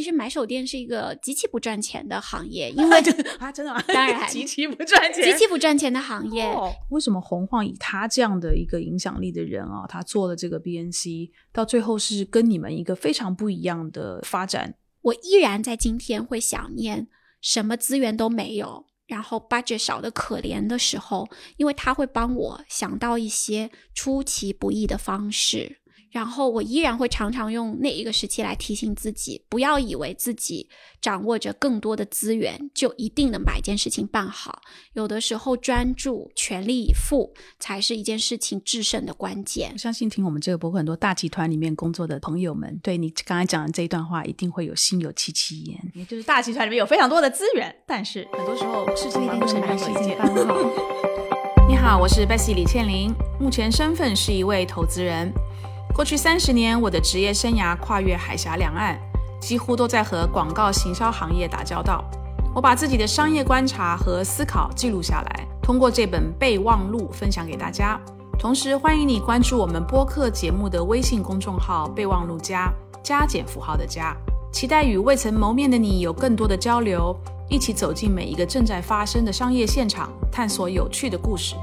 其实买手店是一个极其不赚钱的行业，因为 啊，真的吗？当然 极其不赚钱，极其不赚钱的行业。哦，为什么洪晃以他这样的一个影响力的人啊，他做了这个 BNC，到最后是跟你们一个非常不一样的发展？我依然在今天会想念什么资源都没有，然后 budget 少的可怜的时候，因为他会帮我想到一些出其不意的方式。然后我依然会常常用那一个时期来提醒自己，不要以为自己掌握着更多的资源就一定能把一件事情办好。有的时候专注、全力以赴才是一件事情制胜的关键我。相信听我们这个播客很多大集团里面工作的朋友们，对你刚才讲的这一段话，一定会有心有戚戚焉。也就是大集团里面有非常多的资源，但是很多时候事情办不成任何一件。你好，我是 Bessy 李倩玲，目前身份是一位投资人。过去三十年，我的职业生涯跨越海峡两岸，几乎都在和广告行销行业打交道。我把自己的商业观察和思考记录下来，通过这本备忘录分享给大家。同时，欢迎你关注我们播客节目的微信公众号“备忘录加”，加减符号的加。期待与未曾谋面的你有更多的交流，一起走进每一个正在发生的商业现场，探索有趣的故事。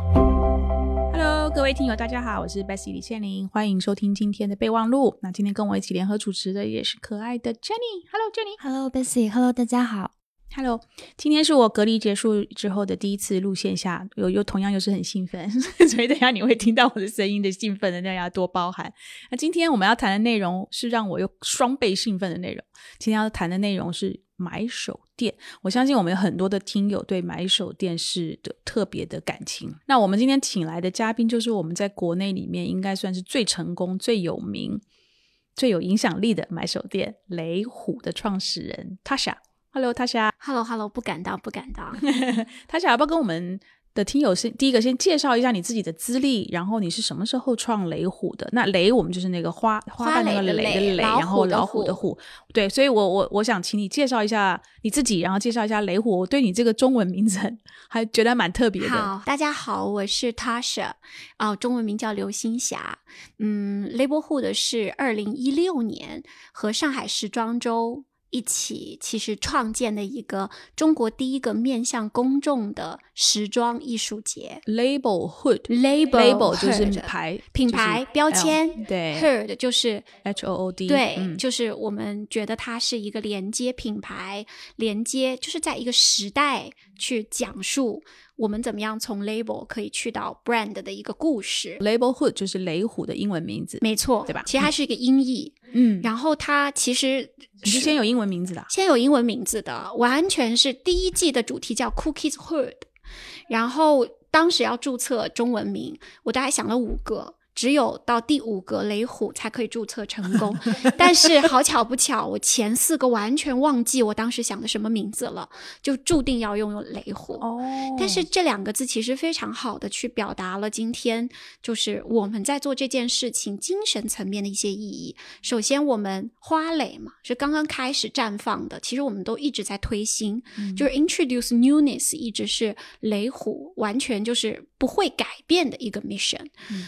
Hello，各位听友，大家好，我是 Bessy 李倩玲，欢迎收听今天的备忘录。那今天跟我一起联合主持的也是可爱的 Jenny。Hello，Jenny。Hello Bessy，Hello 大家好。Hello，今天是我隔离结束之后的第一次录线下，又又同样又是很兴奋，所以等下你会听到我的声音的兴奋的，大家多包涵。那今天我们要谈的内容是让我又双倍兴奋的内容。今天要谈的内容是买手店，我相信我们有很多的听友对买手店是的特别的感情。那我们今天请来的嘉宾就是我们在国内里面应该算是最成功、最有名、最有影响力的买手店雷虎的创始人 Tasha。Hello，Tasha。Hello Hello，不敢当，不敢当。他想要不要跟我们的听友先第一个先介绍一下你自己的资历，然后你是什么时候创雷虎的？那雷我们就是那个花花瓣那个雷的雷，然后老虎的虎虎。对，所以我我我想请你介绍一下你自己，然后介绍一下雷虎。我对你这个中文名字 还觉得蛮特别的。好，大家好，我是 Tasha，哦、中文名叫刘星霞。嗯，Label Hood 是二零一六年和上海时装周一起，其实创建的一个中国第一个面向公众的时装艺术节。Label Hood Label Label 就是 Hood 牌品牌标签对，Heard 就是 H O O D 对，嗯就是我们觉得它是一个连接品牌，连接就是在一个时代去讲述我们怎么样从 label 可以去到 brand 的一个故事。Label Hood 就是雷虎的英文名字。没错，对吧其实它是一个音译，嗯，然后它其实你是先有英文名字的啊、先有英文名字的，完全是第一季的主题叫 Cookies Hood，然后当时要注册中文名，我大概想了五个。只有到第五个雷虎才可以注册成功，但是 好巧不巧，我前四个完全忘记我当时想的什么名字了，就注定要用雷虎。哦但是这两个字其实非常好的去表达了今天就是我们在做这件事情精神层面的一些意义。首先，我们花蕾嘛是刚刚开始绽放的，其实我们都一直在推新，就是 introduce newness 一直是雷虎完全就是不会改变的一个 mission。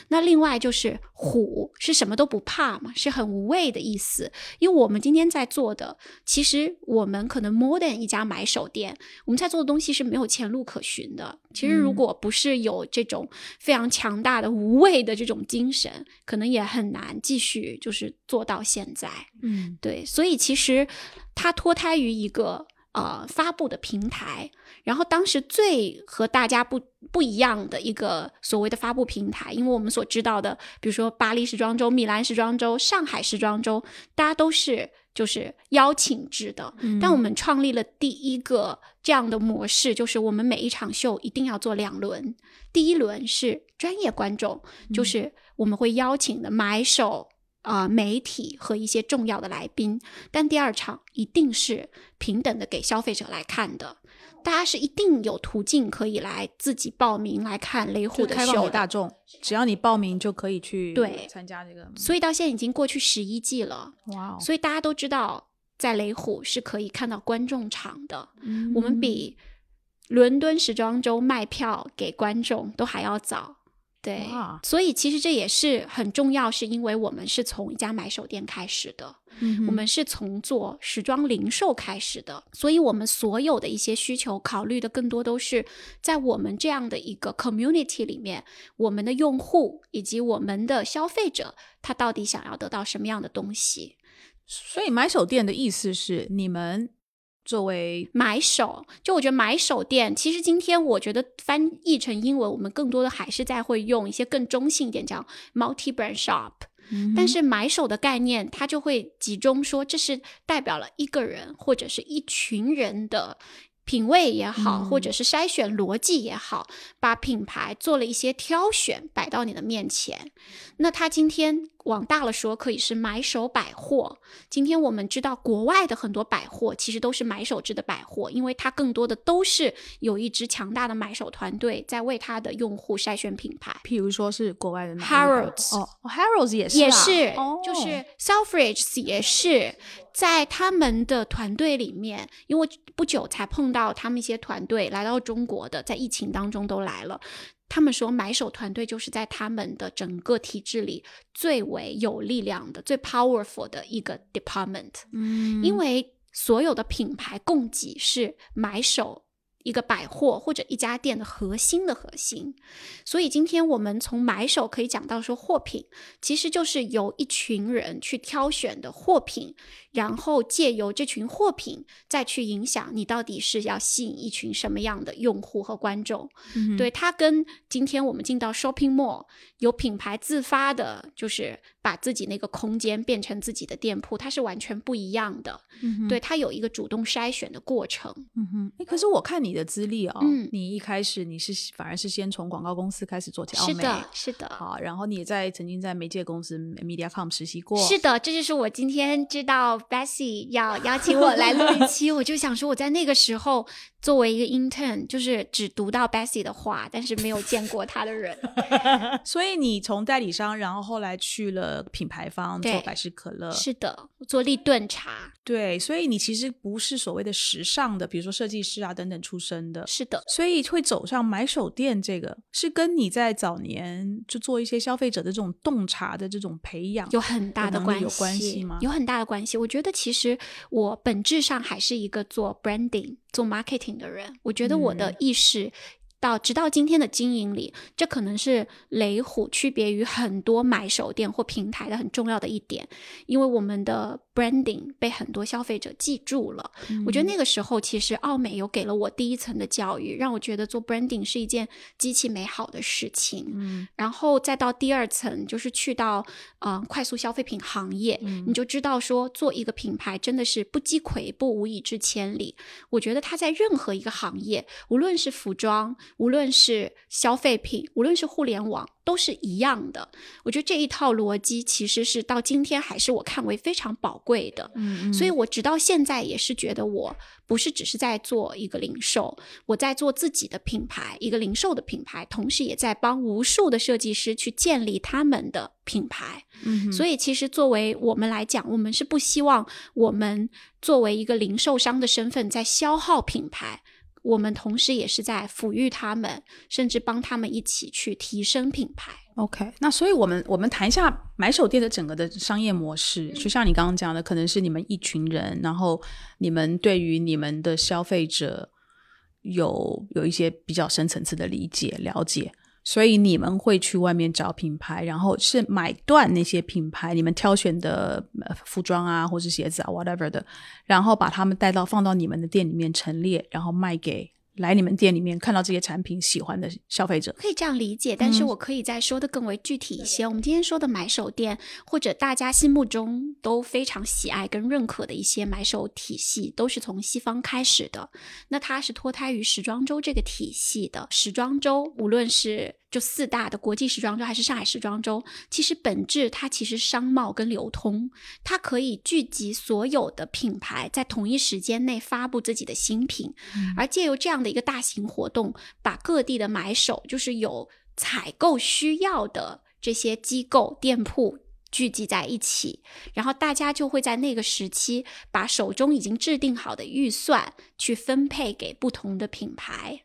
那另外就是虎是什么都不怕嘛，是很无畏的意思。因为我们今天在做的，其实我们可能 more than 一家买手店，我们在做的东西是没有前路可循的。其实如果不是有这种非常强大的无畏的这种精神，可能也很难继续就是做到现在。嗯对，所以其实它脱胎于一个呃发布的平台，然后当时最和大家不不一样的一个所谓的发布平台，因为我们所知道的，比如说巴黎时装周、米兰时装周、上海时装周，大家都是就是邀请制的，但我们创立了第一个这样的模式，就是我们每一场秀一定要做两轮，第一轮是专业观众，就是我们会邀请的买手。啊、媒体和一些重要的来宾，但第二场一定是平等的给消费者来看的，大家是一定有途径可以来自己报名来看雷虎的就开放给大众，只要你报名就可以去对参加这个。所以到现在已经过去十一季了，哇哦，所以大家都知道，在雷虎是可以看到观众场的。嗯我们比伦敦时装周卖票给观众都还要早，对，所以其实这也是很重要，是因为我们是从一家买手店开始的，嗯我们是从做时装零售开始的，所以我们所有的一些需求考虑的更多都是在我们这样的一个 community 里面，我们的用户以及我们的消费者，他到底想要得到什么样的东西。所以买手店的意思是你们作为买手，就我觉得买手店，其实今天我觉得翻译成英文，我们更多的还是在会用一些更中性一点，叫 multi brand shop。但是买手的概念，它就会集中说，这是代表了一个人或者是一群人的品味也好，嗯或者是筛选逻辑也好，把品牌做了一些挑选，摆到你的面前。那他今天往大了说，可以是买手百货。今天我们知道，国外的很多百货其实都是买手制的百货，因为它更多的都是有一支强大的买手团队在为它的用户筛选品牌。譬如说是国外的 Harrods 哦哦，Harrods 也是啊也是，哦就是 Selfridges 也是在他们的团队里面，因为不久才碰到他们一些团队来到中国的，在疫情当中都来了。他们说，买手团队就是在他们的整个体制里最为有力量的、最 powerful 的一个 department，、嗯。因为所有的品牌供给是买手一个百货或者一家店的核心的核心，所以今天我们从买手可以讲到说货品，其实就是由一群人去挑选的货品，然后借由这群货品再去影响你到底是要吸引一群什么样的用户和观众。嗯对它跟今天我们进到 shopping mall 有品牌自发的，就是把自己那个空间变成自己的店铺，它是完全不一样的。嗯对，它有一个主动筛选的过程。嗯哼，诶可是我看你的资历哦，嗯你一开始你是反而是先从广告公司开始做起，是的，是的。好，然后你也在曾经在媒介公司 MediaCom 实习过，是的，这就是我今天知道 Bessie 要邀请我来录一期，我就想说我在那个时候作为一个 intern，就是只读到 Bessie 的话，但是没有见过他的人。所以你从代理商，然后后来去了品牌方做百事可乐，是的，做立顿茶。对，所以你其实不是所谓的时尚的，比如说设计师啊等等出身的，是的，所以会走上买手店这个，是跟你在早年就做一些消费者的这种洞察的这种培养有很大的关系，有关系吗有很大的关系。我觉得其实我本质上还是一个做 branding、做 marketing 的人。我觉得我的嗯意识。到直到今天的经营里，这可能是雷虎区别于很多买手店或平台的很重要的一点，因为我们的 branding 被很多消费者记住了。我觉得那个时候，其实奥美有给了我第一层的教育，让我觉得做 branding 是一件极其美好的事情。嗯然后再到第二层，就是去到呃快速消费品行业，嗯你就知道说做一个品牌真的是不积跬步，无以至千里。我觉得它在任何一个行业，无论是服装，无论是消费品，无论是互联网，都是一样的。我觉得这一套逻辑其实是到今天还是我看为非常宝贵的。嗯所以我直到现在也是觉得，我不是只是在做一个零售，我在做自己的品牌，一个零售的品牌，同时也在帮无数的设计师去建立他们的品牌。嗯所以，其实作为我们来讲，我们是不希望我们作为一个零售商的身份在消耗品牌。我们同时也是在抚育他们，甚至帮他们一起去提升品牌。OK，那所以我们我们谈一下买手店的整个的商业模式，就像你刚刚讲的，可能是你们一群人，然后你们对于你们的消费者有有一些比较深层次的理解了解，所以你们会去外面找品牌，然后是买断那些品牌你们挑选的服装啊，或是鞋子啊，whatever 的，然后把他们带到放到你们的店里面陈列，然后卖给来你们店里面看到这些产品喜欢的消费者。可以这样理解，但是我可以再说的更为具体一些。我们今天说的买手店，或者大家心目中都非常喜爱跟认可的一些买手体系，都是从西方开始的。那它是脱胎于时装周这个体系的。时装周，无论是就四大的国际时装周还是上海时装周，其实本质它其实商贸跟流通，它可以聚集所有的品牌在同一时间内发布自己的新品，而借由这样的一个大型活动，把各地的买手，就是有采购需要的这些机构店铺。聚集在一起，然后大家就会在那个时期把手中已经制定好的预算去分配给不同的品牌。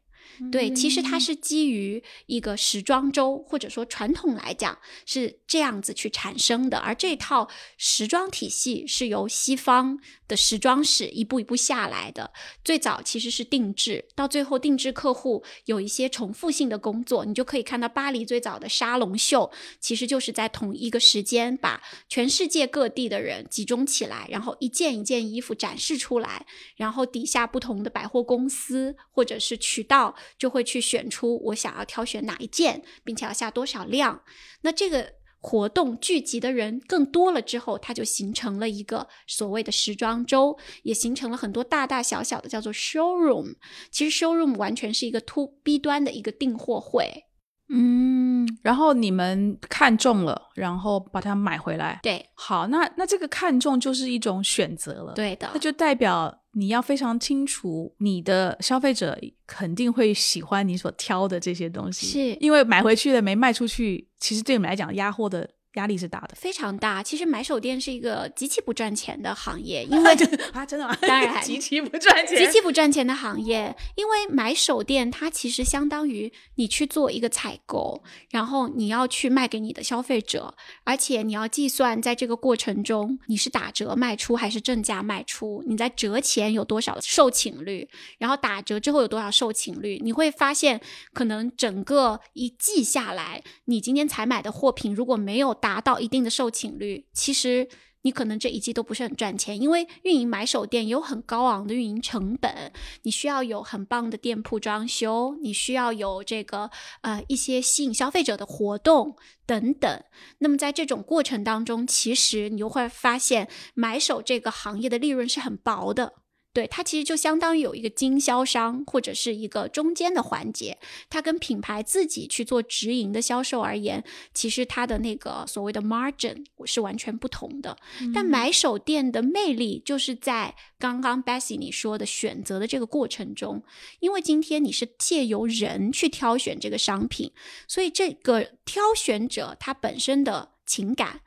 对，其实它是基于一个时装周，或者说传统来讲是这样子去产生的。而这套时装体系是由西方的时装史一步一步下来的。最早其实是定制，到最后定制客户有一些重复性的工作，你就可以看到巴黎最早的沙龙秀，其实就是在同一个时间把全世界各地的人集中起来，然后一件一件衣服展示出来，然后底下不同的百货公司或者是渠道。就会去选出我想要挑选哪一件，并且要下多少量。那这个活动聚集的人更多了之后，它就形成了一个所谓的时装周，也形成了很多大大小小的叫做 showroom。其实 showroom 完全是一个 to B 端的一个订货会。嗯，然后你们看中了，然后把它买回来。对，好，那那这个看中就是一种选择了。对的，那就代表你要非常清楚，你的消费者肯定会喜欢你所挑的这些东西，是因为买回去的没卖出去，其实对你们来讲压货的。压力是大的，非常大。其实买手店是一个极其不赚钱的行业，因为 啊，真的吗？当然，极其不赚钱，极其不赚钱的行业。因为买手店它其实相当于你去做一个采购，然后你要去卖给你的消费者，而且你要计算在这个过程中你是打折卖出还是正价卖出，你在折前有多少售罄率，然后打折之后有多少售罄率。你会发现，可能整个一季下来，你今天采买的货品如果没有达到一定的售罄率，其实你可能这一季都不是很赚钱，因为运营买手店有很高昂的运营成本，你需要有很棒的店铺装修，你需要有这个呃一些吸引消费者的活动等等。那么在这种过程当中，其实你就会发现买手这个行业的利润是很薄的。对它其实就相当于有一个经销商或者是一个中间的环节，它跟品牌自己去做直营的销售而言，其实它的那个所谓的 margin 是完全不同的。但买手店的魅力就是在刚刚 Bessy 你说的选择的这个过程中，因为今天你是借由人去挑选这个商品，所以这个挑选者他本身的情感、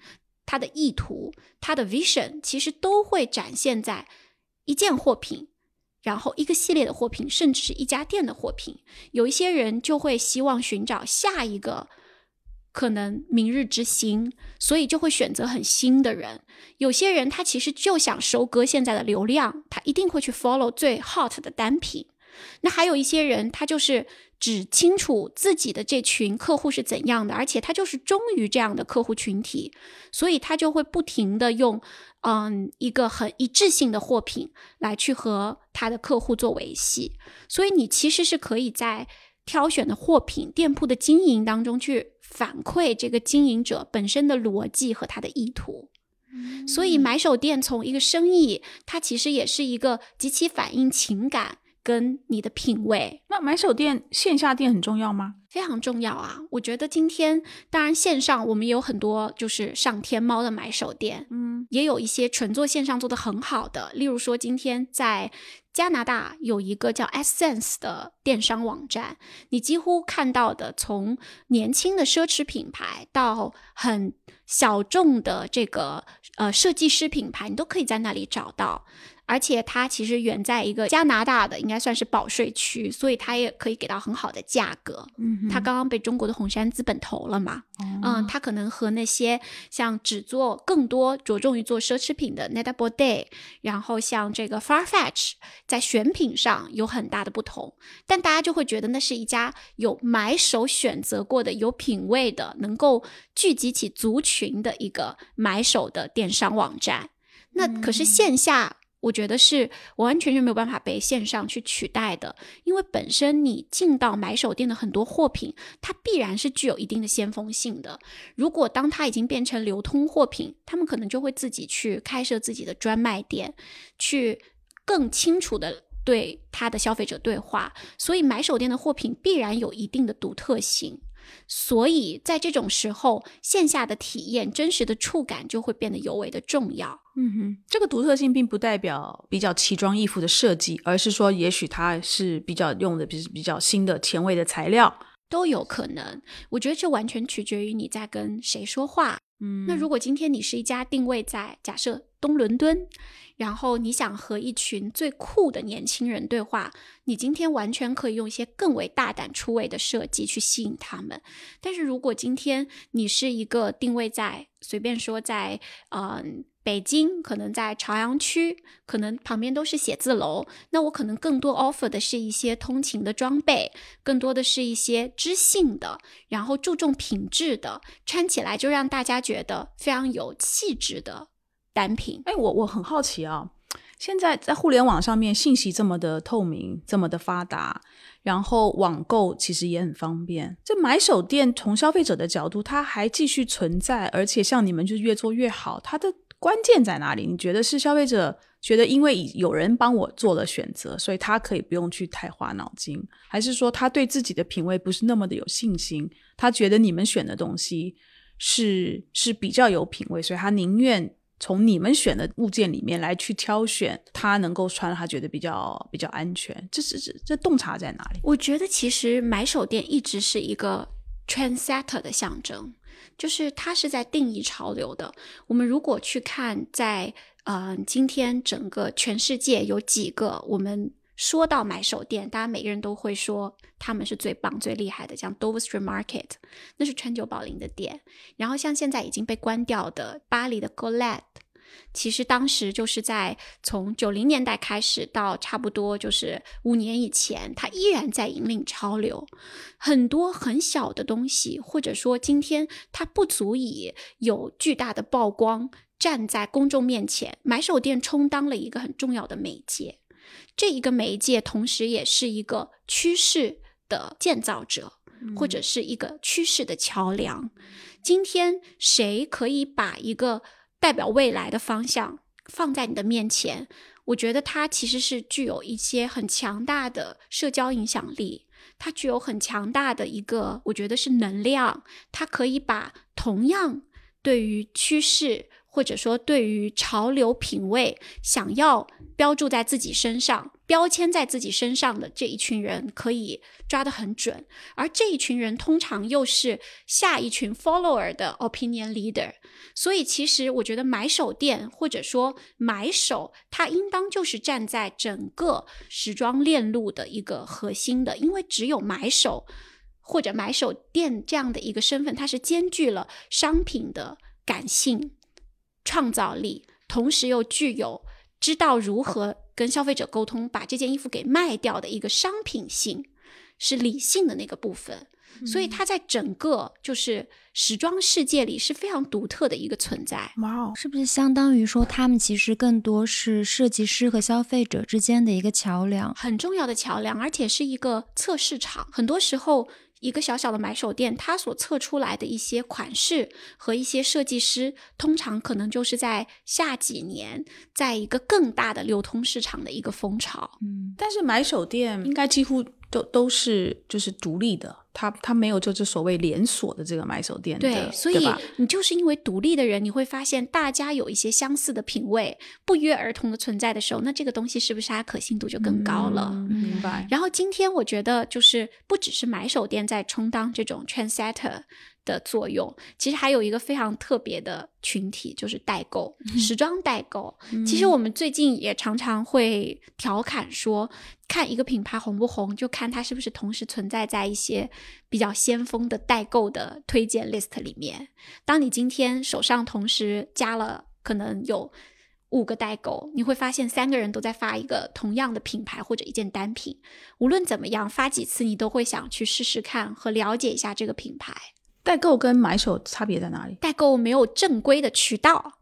他的意图、他的 vision，其实都会展现在。一件货品，然后一个系列的货品，甚至是一家店的货品，有一些人就会希望寻找下一个可能明日之星，所以就会选择很新的人。有些人他其实就想收割现在的流量，他一定会去 follow 最 hot 的单品。那还有一些人，他就是只清楚自己的这群客户是怎样的，而且他就是忠于这样的客户群体，所以他就会不停的用，嗯，一个很一致性的货品来去和他的客户做维系。所以你其实是可以在挑选的货品、店铺的经营当中去反馈这个经营者本身的逻辑和他的意图。所以买手店从一个生意，它其实也是一个极其反映情感。跟你的品味，那买手店线下店很重要吗？非常重要啊！我觉得今天当然线上我们也有很多，就是上天猫的买手店，嗯，也有一些纯做线上做的很好的。例如说，今天在加拿大有一个叫 Essence 的电商网站，你几乎看到的从年轻的奢侈品牌到很小众的这个呃设计师品牌，你都可以在那里找到。而且它其实远在一个加拿大的，应该算是保税区，所以它也可以给到很好的价格。嗯，它刚刚被中国的红杉资本投了嘛？嗯，它可能和那些像只做更多着重于做奢侈品的 Netable Day，然后像这个 Farfetch，在选品上有很大的不同。但大家就会觉得那是一家有买手选择过的、有品位的、能够聚集起族群的一个买手的电商网站。那可是线下。我觉得是完完全全没有办法被线上去取代的，因为本身你进到买手店的很多货品，它必然是具有一定的先锋性的。如果当它已经变成流通货品，他们可能就会自己去开设自己的专卖店，去更清楚的对他的消费者对话。所以买手店的货品必然有一定的独特性。所以在这种时候，线下的体验、真实的触感就会变得尤为的重要。嗯哼，这个独特性并不代表比较奇装异服的设计，而是说，也许它是比较用的比比较新的前卫的材料，都有可能。我觉得这完全取决于你在跟谁说话。嗯那如果今天你是一家定位在假设东伦敦，然后你想和一群最酷的年轻人对话，你今天完全可以用一些更为大胆出位的设计去吸引他们。但是如果今天你是一个定位在随便说在嗯、北京，可能在朝阳区，可能旁边都是写字楼，那我可能更多 offer 的是一些通勤的装备，更多的是一些知性的，然后注重品质的，穿起来就让大家觉得非常有气质的单品。哎，我我很好奇啊，现在在互联网上面信息这么的透明，这么的发达，然后网购其实也很方便。这买手店从消费者的角度，它还继续存在，而且像你们就越做越好，它的关键在哪里？你觉得是消费者觉得因为有人帮我做了选择，所以他可以不用去太花脑筋，还是说他对自己的品味不是那么的有信心？他觉得你们选的东西是是比较有品味，所以他宁愿从你们选的物件里面来去挑选他能够穿，他觉得比较比较安全。这是这这洞察在哪里？我觉得其实买手店一直是一个 trendsetter 的象征，就是它是在定义潮流的。我们如果去看在呃今天整个全世界有几个我们说到买手店，大家每个人都会说他们是最棒、最厉害的，像 Dover Street Market，那是川久保玲的店。然后像现在已经被关掉的巴黎的 Golette。其实当时就是在从九零年代开始到差不多就是五年以前，它依然在引领潮流。很多很小的东西，或者说今天它不足以有巨大的曝光，站在公众面前，买手店充当了一个很重要的媒介。这一个媒介同时也是一个趋势的建造者，或者是一个趋势的桥梁。今天谁可以把一个代表未来的方向放在你的面前？我觉得它其实是具有一些很强大的社交影响力，它具有很强大的一个，我觉得是能量，它可以把同样对于趋势或者说对于潮流品味想要标注在自己身上、标签在自己身上的这一群人，可以抓得很准。而这一群人通常又是下一群 follower 的 opinion leader。所以，其实我觉得买手店或者说买手，它应当就是站在整个时装链路的一个核心的，因为只有买手或者买手店这样的一个身份，它是兼具了商品的感性、创造力，同时又具有知道如何跟消费者沟通，把这件衣服给卖掉的一个商品性，是理性的那个部分。所以它在整个就是时装世界里是非常独特的一个存在。哇哦，是不是相当于说，他们其实更多是设计师和消费者之间的一个桥梁？很重要的桥梁，而且是一个测试场。很多时候，一个小小的买手店，它所测出来的一些款式和一些设计师，通常可能就是在下几年，在一个更大的流通市场的一个风潮。嗯，但是买手店应该几乎都都是就是独立的，它它没有就是所谓连锁的这个买手店的，对，所以你就是因为独立的人，你会发现大家有一些相似的品味，不约而同的存在的时候，那这个东西是不是它可信度就更高了？嗯明白。然后今天我觉得就是不只是买手店在充当这种 trendsetter 的作用，其实还有一个非常特别的群体，就是代购，时装代购。其实我们最近也常常会调侃说，看一个品牌红不红，就看它是不是同时存在在一些比较先锋的代购的推荐 list 里面。当你今天手上同时加了可能有五个代购，你会发现三个人都在发一个同样的品牌或者一件单品。无论怎么样，发几次你都会想去试试看和了解一下这个品牌。代购跟买手差别在哪里？代购没有正规的渠道，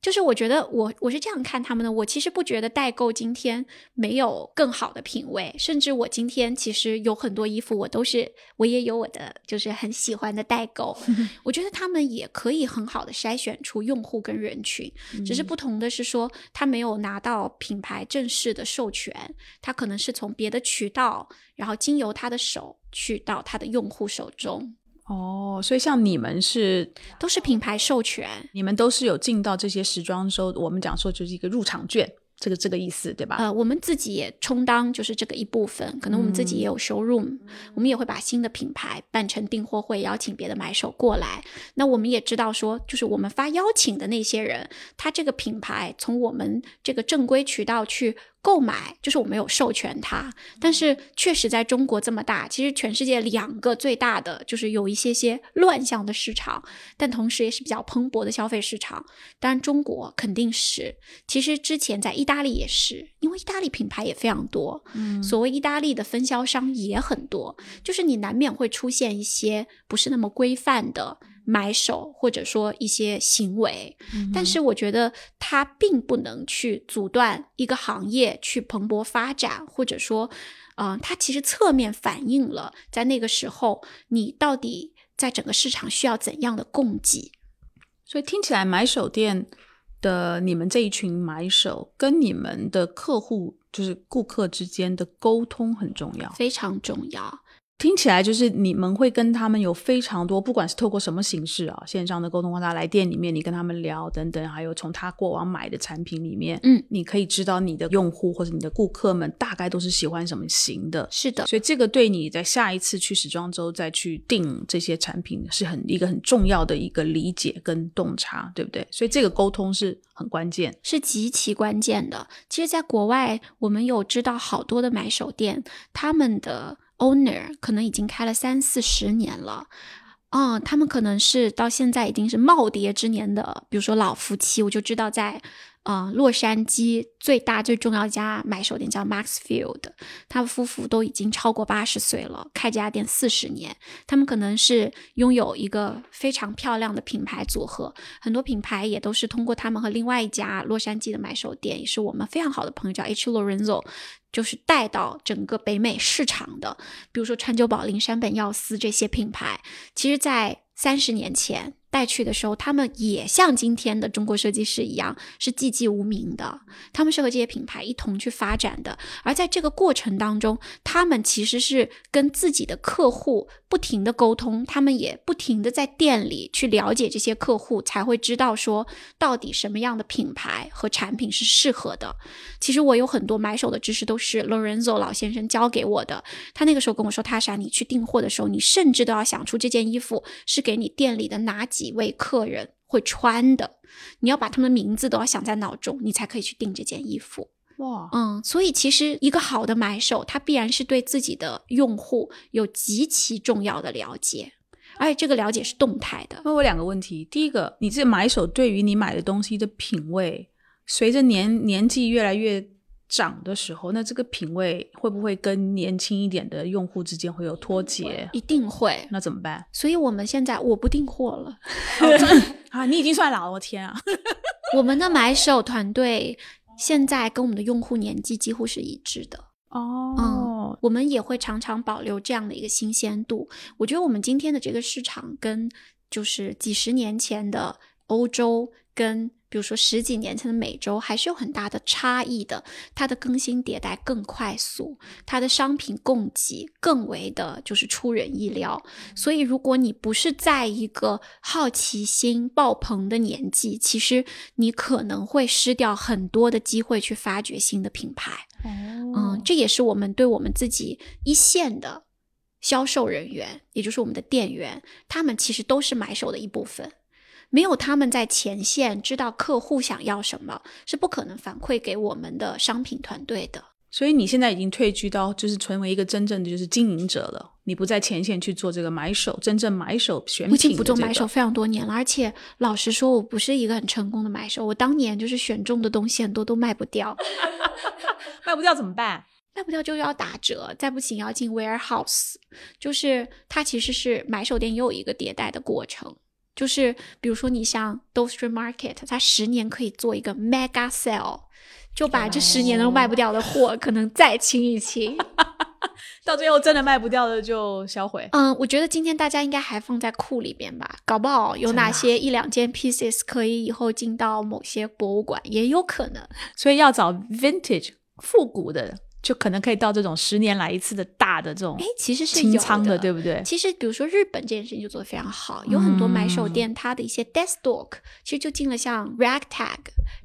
就是我觉得我我是这样看他们的。我其实不觉得代购今天没有更好的品味，甚至我今天其实有很多衣服，我都是我也有我的就是很喜欢的代购。我觉得他们也可以很好的筛选出用户跟人群，只是不同的是说他没有拿到品牌正式的授权，他可能是从别的渠道，然后经由他的手去到他的用户手中，哦，所以像你们是，都是品牌授权。你们都是有进到这些时装周，我们讲说就是一个入场券，这个这个意思对吧？呃，我们自己也充当就是这个一部分，可能我们自己也有 showroom，、我们也会把新的品牌办成订货会，邀请别的买手过来。那我们也知道说，就是我们发邀请的那些人，他这个品牌从我们这个正规渠道去购买，就是我没有授权它。但是确实在中国这么大，其实全世界两个最大的就是有一些些乱象的市场，但同时也是比较蓬勃的消费市场。当然，中国肯定是。其实之前在意大利也是，因为意大利品牌也非常多，嗯所谓意大利的分销商也很多，就是你难免会出现一些不是那么规范的买手，或者说一些行为。但是我觉得它并不能去阻断一个行业去蓬勃发展，或者说，嗯、它其实侧面反映了在那个时候你到底在整个市场需要怎样的供给。所以听起来买手店的你们这一群买手跟你们的客户就是顾客之间的沟通很重要。非常重要。听起来就是你们会跟他们有非常多，不管是透过什么形式啊，线上的沟通，或他来店里面，你跟他们聊等等，还有从他过往买的产品里面，嗯，你可以知道你的用户或者你的顾客们大概都是喜欢什么型的。是的，所以这个对你在下一次去时装周再去定这些产品是很一个很重要的一个理解跟洞察，对不对？所以这个沟通是很关键。是极其关键的。其实，在国外，我们有知道好多的买手店，他们的 owner 可能已经开了三四十年了。嗯，他们可能是到现在已经是耄耋之年的，比如说老夫妻，我就知道在呃洛杉矶最大最重要一家买手店叫 Maxfield，他们夫妇都已经超过八十岁了，开这家店四十年，他们可能是拥有一个非常漂亮的品牌组合，很多品牌也都是通过他们和另外一家洛杉矶的买手店，也是我们非常好的朋友叫 H Lorenzo，就是带到整个北美市场的，比如说川久保玲、山本耀司这些品牌，其实在三十年前带去的时候，他们也像今天的中国设计师一样是寂寂无名的，他们是和这些品牌一同去发展的，而在这个过程当中，他们其实是跟自己的客户不停的沟通，他们也不停的在店里去了解这些客户，才会知道说到底什么样的品牌和产品是适合的。其实我有很多买手的知识都是 Lorenzo 老先生教给我的。他那个时候跟我说，塔莎，你去订货的时候，你甚至都要想出这件衣服是给你店里的哪几位客人会穿的，你要把他们的名字都要想在脑中，你才可以去订这件衣服。哇，嗯，所以其实一个好的买手，他必然是对自己的用户有极其重要的了解，而且这个了解是动态的。那我两个问题，第一个，你这买手对于你买的东西的品味，随着年年纪越来越长的时候，那这个品味会不会跟年轻一点的用户之间会有脱节？一定会，那怎么办？所以我们现在我不订货了。啊，你已经算老了，我天啊！我们的买手团队现在跟我们的用户年纪几乎是一致的。哦，我们也会常常保留这样的一个新鲜度。我觉得我们今天的这个市场跟就是几十年前的欧洲跟比如说十几年前的美洲还是有很大的差异的。它的更新迭代更快速，它的商品供给更为的就是出人意料。所以如果你不是在一个好奇心爆棚的年纪，其实你可能会失掉很多的机会去发掘新的品牌。哦嗯，这也是我们对我们自己一线的销售人员，也就是我们的店员，他们其实都是买手的一部分。没有他们在前线知道客户想要什么，是不可能反馈给我们的商品团队的。所以你现在已经退居到就是成为一个真正的就是经营者了，你不在前线去做这个买手，真正买手选品、我已经不做买手。非常多年了，而且老实说，我不是一个很成功的买手。我当年就是选中的东西很多都卖不掉 卖不掉怎么办？卖不掉就要打折，再不行要进 warehouse。就是它其实是买手店也有一个迭代的过程。就是比如说你像 Dove Street Market，它十年可以做一个 mega sale，就把这十年都卖不掉的货可能再清一清。到最后真的卖不掉的就销毁。嗯，我觉得今天大家应该还放在库里边吧，搞不好有哪些一两件 pieces 可以以后进到某些博物馆，也有可能。所以要找 vintage 复古的就可能可以到这种十年来一次的大的这种哎，其实是清仓的，对不对？其实，比如说日本这件事情就做得非常好，有很多买手店，它的一些 desk stock 其实就进了像 Ragtag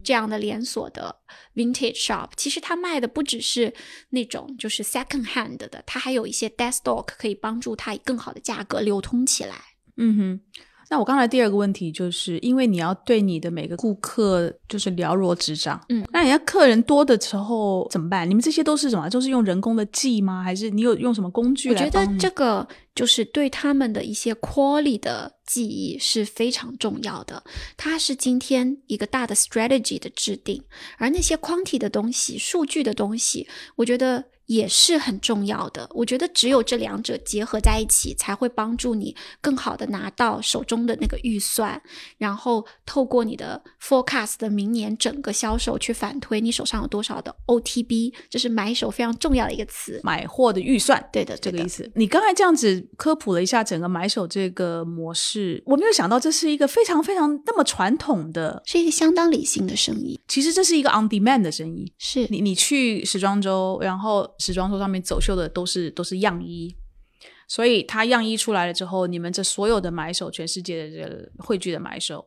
这样的连锁的 vintage shop。其实它卖的不只是那种就是 second hand 的，它还有一些 desk stock 可以帮助它以更好的价格流通起来。嗯哼。那我刚才第二个问题就是，因为你要对你的每个顾客就是了如指掌，嗯，那人家客人多的时候怎么办？你们这些都是什么？都是用人工的记吗？还是你有用什么工具我觉得？这个就是对他们的一些 quality 的记忆是非常重要的，它是今天一个大的 strategy 的制定，而那些 quantity 的东西、数据的东西，我觉得也是很重要的。我觉得只有这两者结合在一起，才会帮助你更好的拿到手中的那个预算，然后透过你的 forecast 的明年整个销售去反推你手上有多少的 OTB，这是买手非常重要的一个词。买货的预算，对的，这个意思。你刚才这样子科普了一下整个买手这个模式，我没有想到这是一个非常非常那么传统的，是一个相当理性的生意，其实这是一个 on demand 的生意。是你你去时装周，然后时装周上面走秀的都是都是样衣，所以它样衣出来了之后，你们这所有的买手，全世界的这个汇聚的买手，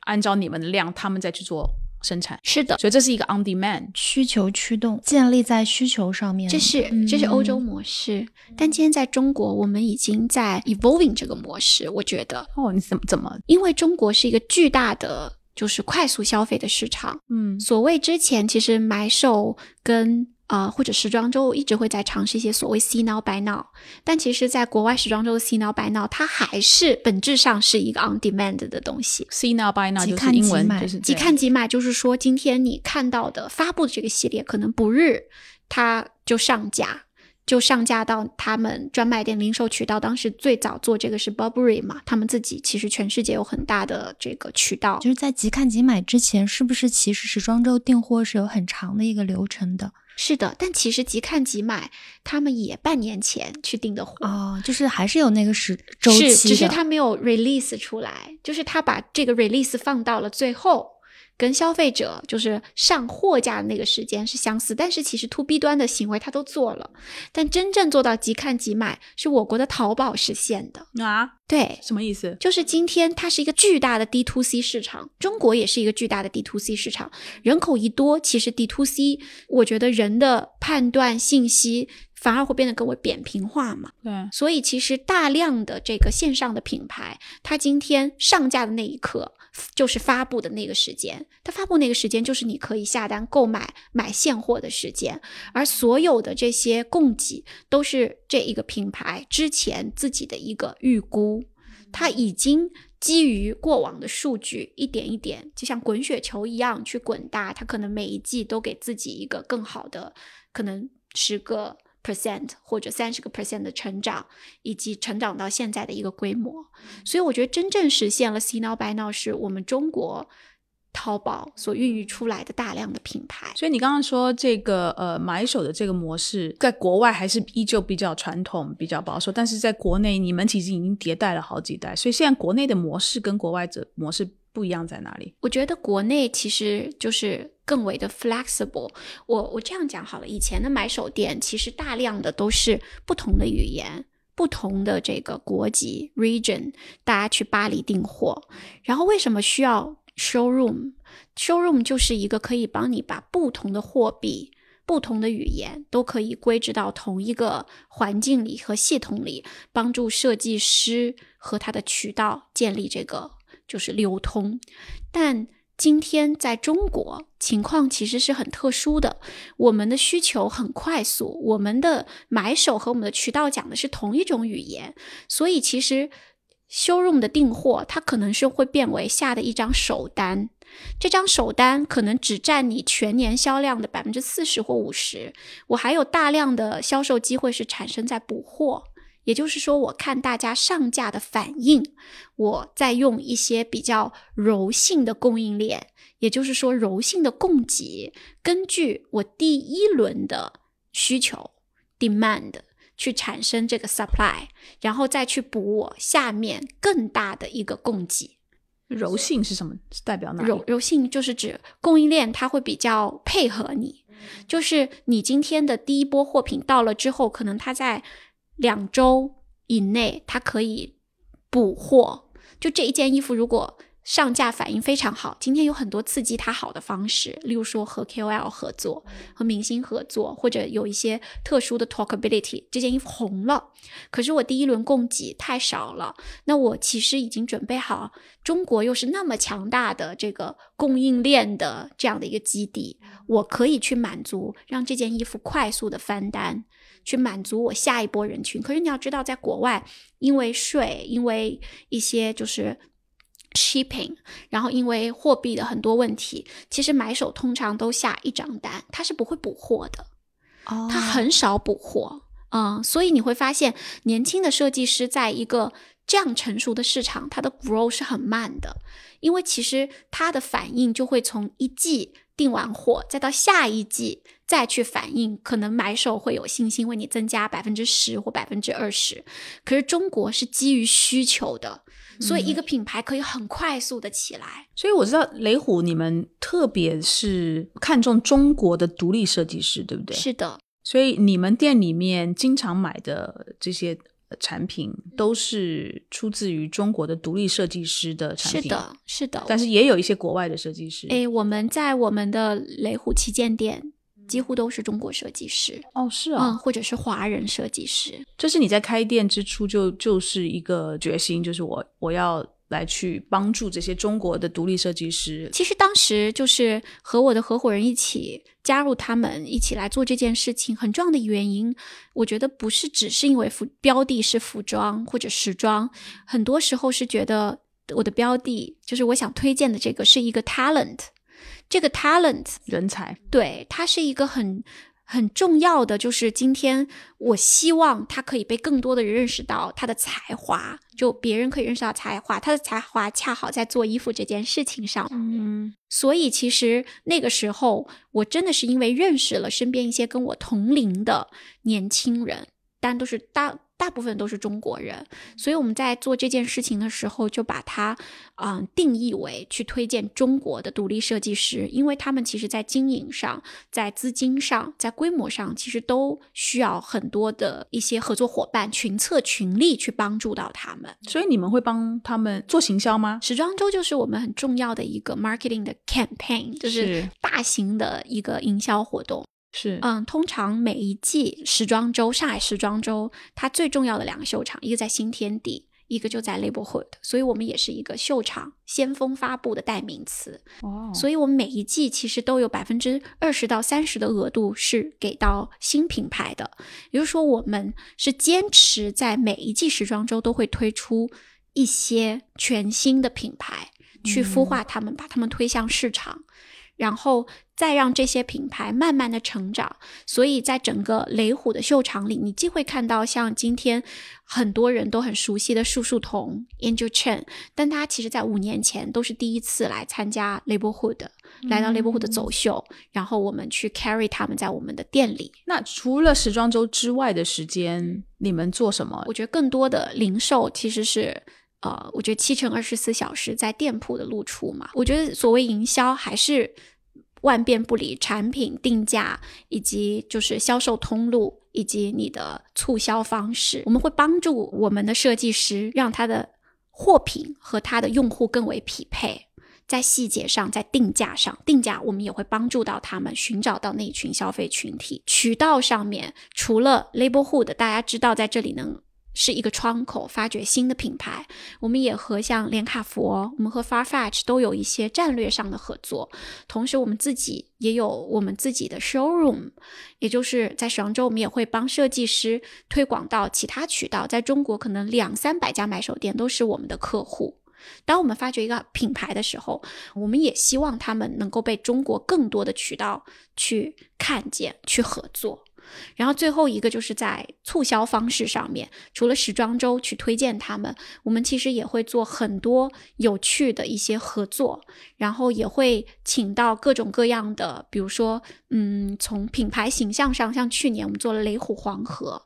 按照你们的量，他们再去做生产，是的，所以这是一个 on demand。需求驱动，建立在需求上面。这是这是欧洲模式，但今天在中国，我们已经在 evolving 这个模式。我觉得，哦，你怎么怎么？因为中国是一个巨大的就是快速消费的市场，嗯所谓之前其实买手跟呃或者时装周一直会在尝试一些所谓 see now buy now，但其实在国外时装周的 see now buy now，它还是本质上是一个 on demand 的东西。，see now buy now 即就是英文，看即买就是即看即买，就是说今天你看到的发布的这个系列，可能不日它就上架，就上架到他们专卖店、零售渠道。当时最早做这个是 Burberry 嘛，他们自己其实全世界有很大的这个渠道。就是在即看即买之前，是不是其实时装周订货是有很长的一个流程的？是的，但其实即看即买，他们也半年前去订的货。哦，就是还是有那个时周期只是他没有 release 出来，就是他把这个 release 放到了最后，跟消费者就是上货架的那个时间是相似，但是其实 to B 端的行为他都做了，但真正做到即看即买是我国的淘宝实现的。啊，对，什么意思？就是今天它是一个巨大的 D to C 市场，中国也是一个巨大的 D to C 市场。人口一多，其实 D to C，我觉得人的判断信息反而会变得更为扁平化嘛。对，所以其实大量的这个线上的品牌，它今天上架的那一刻就是发布的那个时间，它发布那个时间就是你可以下单购买买现货的时间，而所有的这些供给都是这一个品牌之前自己的一个预估，它已经。基于过往的数据，一点一点，就像滚雪球一样去滚大，它可能每一季都给自己一个更好的，可能十个 percent 或者三十个 percent 的成长，以及成长到现在的一个规模。所以我觉得真正实现了 see now buy now 是我们中国淘宝所孕育出来的大量的品牌。所以你刚刚说这个呃买手的这个模式，在国外还是依旧比较传统、比较保守，但是在国内你们其实已经迭代了好几代，所以现在国内的模式跟国外的模式不一样在哪里？我觉得国内其实就是更为的 flexible。我我这样讲好了，以前的买手店其实大量的都是不同的语言。不同的这个国籍 region，大家去巴黎订货，然后为什么需要 showroom？showroom 就是一个可以帮你把不同的货币、不同的语言都可以归置到同一个环境里和系统里，帮助设计师和他的渠道建立这个就是流通。但今天在中国情况其实是很特殊的，我们的需求很快速，我们的买手和我们的渠道讲的是同一种语言，所以其实休用的订货它可能是会变为下的一张首单，这张首单可能只占你全年销量的百分之四十或五十，我还有大量的销售机会是产生在补货。也就是说，我看大家上架的反应，我再用一些比较柔性的供应链，也就是说柔性的供给，根据我第一轮的需求 demand 去产生这个 supply，然后再去补我下面更大的一个供给。柔性是什么？是代表哪？柔柔性就是指供应链它会比较配合你，就是你今天的第一波货品到了之后，可能它在两周以内，它可以补货。就这一件衣服，如果上架反应非常好，今天有很多刺激它好的方式，例如说和 KOL 合作、和明星合作，或者有一些特殊的 talkability。这件衣服红了，可是我第一轮供给太少了，那我其实已经准备好，中国又是那么强大的这个供应链的这样的一个基地，我可以去满足，让这件衣服快速的翻单，去满足我下一波人群。可是你要知道，在国外，因为税，因为一些就是。shipping，然后因为货币的很多问题，其实买手通常都下一张单，他是不会补货的，哦他很少补货，嗯，所以你会发现，年轻的设计师在一个这样成熟的市场，它的 grow 是很慢的，因为其实它的反应就会从一季订完货，再到下一季再去反映，可能买手会有信心为你增加百分之十或百分之二十，可是中国是基于需求的。所以一个品牌可以很快速的起来。所以我知道雷虎你们特别是看重中国的独立设计师，对不对？是的，所以你们店里面经常买的这些产品都是出自于中国的独立设计师的产品。是的，是的。但是也有一些国外的设计师。诶，我们在我们的雷虎旗舰店。几乎都是中国设计师哦，是啊，嗯，或者是华人设计师。这是你在开店之初就就是一个决心，就是我我要来去帮助这些中国的独立设计师。其实当时就是和我的合伙人一起加入他们一起来做这件事情，很重要的原因，我觉得不是只是因为服标的是服装或者时装，很多时候是觉得我的标的就是我想推荐的这个是一个 talent。这个 talent 人才，对他是一个很很重要的，就是今天我希望他可以被更多的人认识到他的才华，就别人可以认识到才华，他的才华恰好在做衣服这件事情上。嗯，所以其实那个时候，我真的是因为认识了身边一些跟我同龄的年轻人，但都是大。大部分都是中国人，所以我们在做这件事情的时候，就把它嗯定义为去推荐中国的独立设计师，因为他们其实在经营上、在资金上、在规模上，其实都需要很多的一些合作伙伴、群策群力去帮助到他们。所以你们会帮他们做行销吗？时装周就是我们很重要的一个 marketing 的 campaign，就是大型的一个营销活动。是，嗯，通常每一季时装周，上海时装周，它最重要的两个秀场，一个在新天地，一个就在 Labelhood，所以我们也是一个秀场先锋发布的代名词。哦，所以我们每一季其实都有百分之二十到三十的额度是给到新品牌的，也就是说，我们是坚持在每一季时装周都会推出一些全新的品牌，去孵化他们，把他们推向市场。然后再让这些品牌慢慢的成长，所以在整个雷虎的秀场里，你既会看到像今天很多人都很熟悉的树树童 Angel Chen，但他其实在五年前都是第一次来参加 Labelhood，来到 Labelhood 的走秀，然后我们去 carry 他们在我们的店里。那除了时装周之外的时间，你们做什么？我觉得更多的零售其实是。呃，我觉得七乘二十四小时在店铺的露出嘛，我觉得所谓营销还是万变不离产品定价，以及就是销售通路，以及你的促销方式。我们会帮助我们的设计师，让他的货品和他的用户更为匹配，在细节上，在定价上，定价我们也会帮助到他们寻找到那群消费群体。渠道上面，除了 Labelhood，大家知道在这里能。是一个窗口，发掘新的品牌。我们也和像连卡佛，我们和 Farfetch 都有一些战略上的合作。同时，我们自己也有我们自己的 showroom，也就是在时装周，我们也会帮设计师推广到其他渠道。在中国，可能两三百家买手店都是我们的客户。当我们发掘一个品牌的时候，我们也希望他们能够被中国更多的渠道去看见、去合作。然后最后一个就是在促销方式上面，除了时装周去推荐他们，我们其实也会做很多有趣的一些合作，然后也会请到各种各样的，比如说，嗯，从品牌形象上，像去年我们做了雷虎黄河，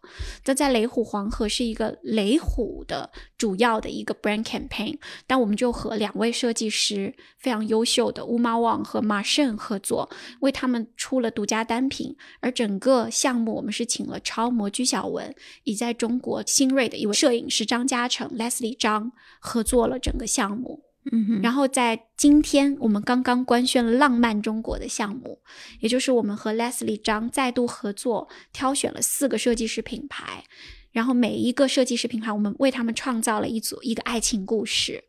那在雷虎黄河是一个雷虎的主要的一个 brand campaign，但我们就和两位设计师非常优秀的乌猫旺和马胜合作，为他们出了独家单品，而整个项目我们是请了超模鞠晓。文已在中国新锐的一位摄影师张嘉诚 Leslie 张合作了整个项目，嗯哼，然后在今天我们刚刚官宣了浪漫中国的项目，也就是我们和 Leslie 张再度合作，挑选了四个设计师品牌，然后每一个设计师品牌，我们为他们创造了一组一个爱情故事。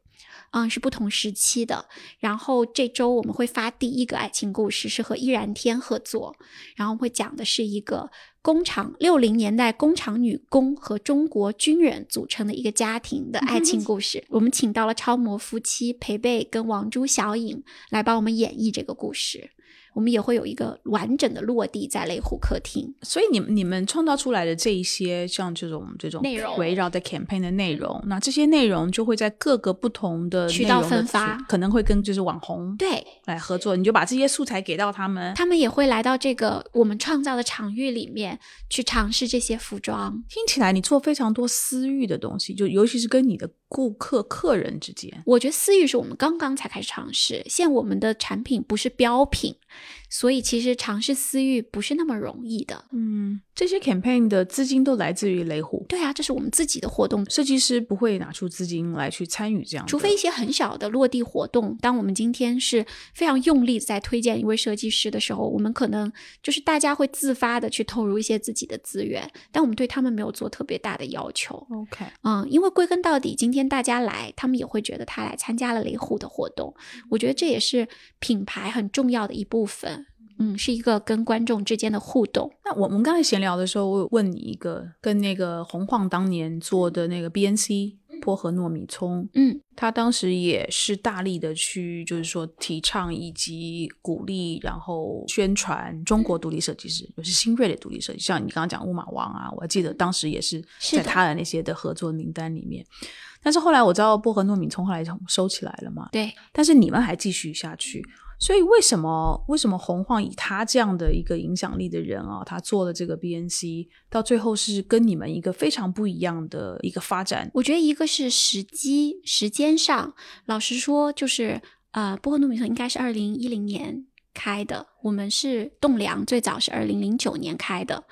嗯，是不同时期的。然后这周我们会发第一个爱情故事，是和易然天合作，然后会讲的是一个工厂六零年代工厂女工和中国军人组成的一个家庭的爱情故事。我们请到了超模夫妻裴贝跟王珠小颖来帮我们演绎这个故事。我们也会有一个完整的落地在雷虎客厅，所以你们你们创造出来的这一些像这种这种内容围绕在 campaign 的内容，那这些内容就会在各个不同的渠道分发，可能会跟就是网红对来合作，你就把这些素材给到他们，他们也会来到这个我们创造的场域里面去尝试这些服装。听起来你做非常多私域的东西，就尤其是跟你的顾客客人之间，我觉得私域是我们刚刚才开始尝试，现在我们的产品不是标品。所以其实尝试私域不是那么容易的。嗯，这些 campaign 的资金都来自于雷虎。对啊，这是我们自己的活动，设计师不会拿出资金来去参与这样。除非一些很小的落地活动。当我们今天是非常用力在推荐一位设计师的时候，我们可能就是大家会自发的去投入一些自己的资源，但我们对他们没有做特别大的要求。OK，嗯，因为归根到底，今天大家来，他们也会觉得他来参加了雷虎的活动。我觉得这也是品牌很重要的一部分。嗯，是一个跟观众之间的互动。那我们刚才闲聊的时候，我问你一个，跟那个洪晃当年做的那个 BNC 薄荷糯米葱，嗯，他当时也是大力的去，就是说提倡以及鼓励，然后宣传中国独立设计师，就是新锐的独立设计，像你刚刚讲乌马王啊，我还记得当时也是在他的那些的合作名单里面。但是后来我知道薄荷糯米葱后来收起来了嘛，对，但是你们还继续下去。所以为什么为什么洪晃以他这样的一个影响力的人啊，他做了这个 BNC，到最后是跟你们一个非常不一样的一个发展？我觉得一个是时机时间上，老实说，就是呃，波荷糯米特应该是二零一零年开的，我们是栋梁最早是二零零九年开的。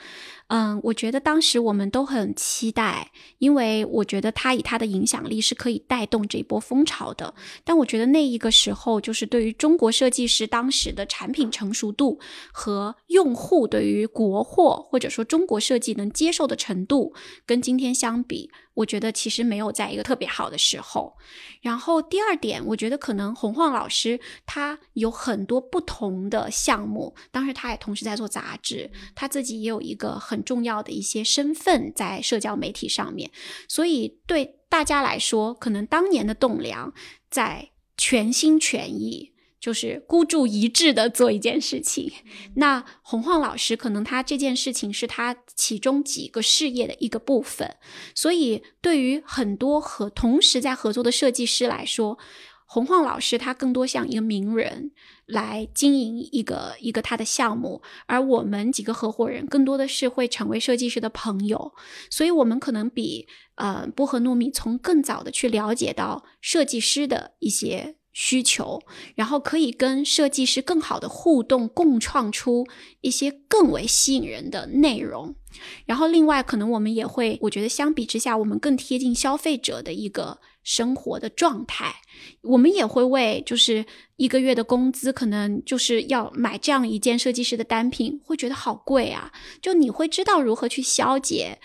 嗯，我觉得当时我们都很期待，因为我觉得他以他的影响力是可以带动这一波风潮的。但我觉得那一个时候，就是对于中国设计师当时的产品成熟度和用户对于国货或者说中国设计能接受的程度，跟今天相比，我觉得其实没有在一个特别好的时候。然后第二点，我觉得可能洪晃老师他有很多不同的项目，当时他也同时在做杂志，他自己也有一个很。重要的一些身份在社交媒体上面，所以对大家来说，可能当年的栋梁在全心全意，就是孤注一掷的做一件事情。那洪晃老师可能他这件事情是他其中几个事业的一个部分，所以对于很多和同时在合作的设计师来说。洪晃老师他更多像一个名人来经营一个一个他的项目，而我们几个合伙人更多的是会成为设计师的朋友，所以我们可能比呃波和糯米从更早的去了解到设计师的一些需求，然后可以跟设计师更好的互动，共创出一些更为吸引人的内容。然后另外可能我们也会，我觉得相比之下，我们更贴近消费者的一个。生活的状态，我们也会为就是一个月的工资，可能就是要买这样一件设计师的单品，会觉得好贵啊。就你会知道如何去消解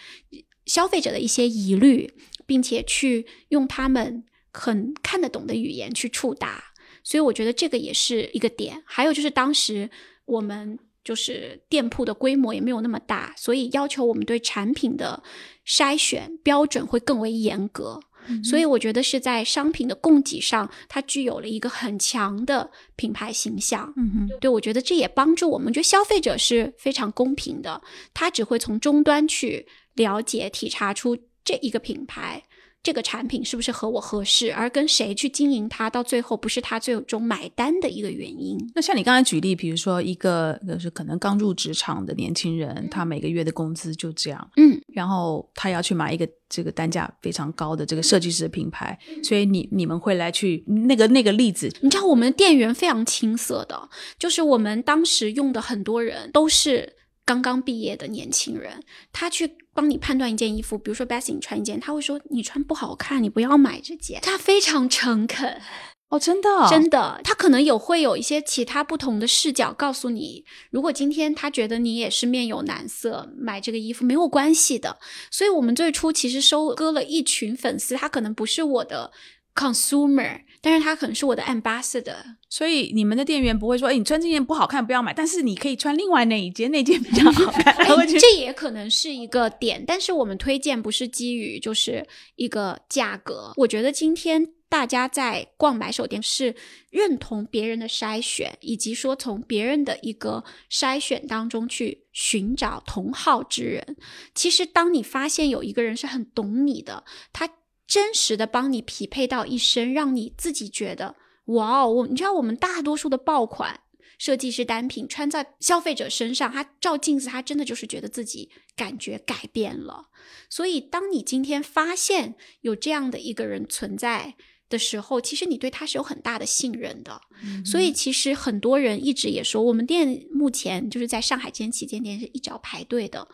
消费者的一些疑虑，并且去用他们很看得懂的语言去触达。所以我觉得这个也是一个点。还有就是当时我们就是店铺的规模也没有那么大，所以要求我们对产品的筛选标准会更为严格。所以我觉得是在商品的供给上，它具有了一个很强的品牌形象。嗯哼，对我觉得这也帮助我们，觉得消费者是非常公平的，他只会从终端去了解、体察出这一个品牌。这个产品是不是和我合适，而跟谁去经营它，到最后不是他最终买单的一个原因。那像你刚才举例，比如说一个就是可能刚入职场的年轻人，他每个月的工资就这样，嗯，然后他要去买一个这个单价非常高的这个设计师的品牌，所以你你们会来去那个那个例子，你知道我们店员非常青涩的，就是我们当时用的很多人都是。刚刚毕业的年轻人，他去帮你判断一件衣服，比如说 Bessy 你穿一件，他会说你穿不好看，你不要买这件。他非常诚恳哦，真的，真的，他可能有会有一些其他不同的视角告诉你，如果今天他觉得你也是面有难色，买这个衣服没有关系的。所以我们最初其实收割了一群粉丝，他可能不是我的 consumer。但是他可能是我的 ambassador，所以你们的店员不会说：“哎，你穿这件不好看，不要买。”但是你可以穿另外那一件，那件比较好看。这也可能是一个点。但是我们推荐不是基于就是一个价格。我觉得今天大家在逛买手店是认同别人的筛选，以及说从别人的一个筛选当中去寻找同好之人。其实当你发现有一个人是很懂你的，他。真实的帮你匹配到一身，让你自己觉得哇哦！我你知道，我们大多数的爆款设计师单品穿在消费者身上，他照镜子，他真的就是觉得自己感觉改变了。所以，当你今天发现有这样的一个人存在的时候，其实你对他是有很大的信任的。所以，其实很多人一直也说，我们店目前就是在上海间旗舰店是一直要排队的。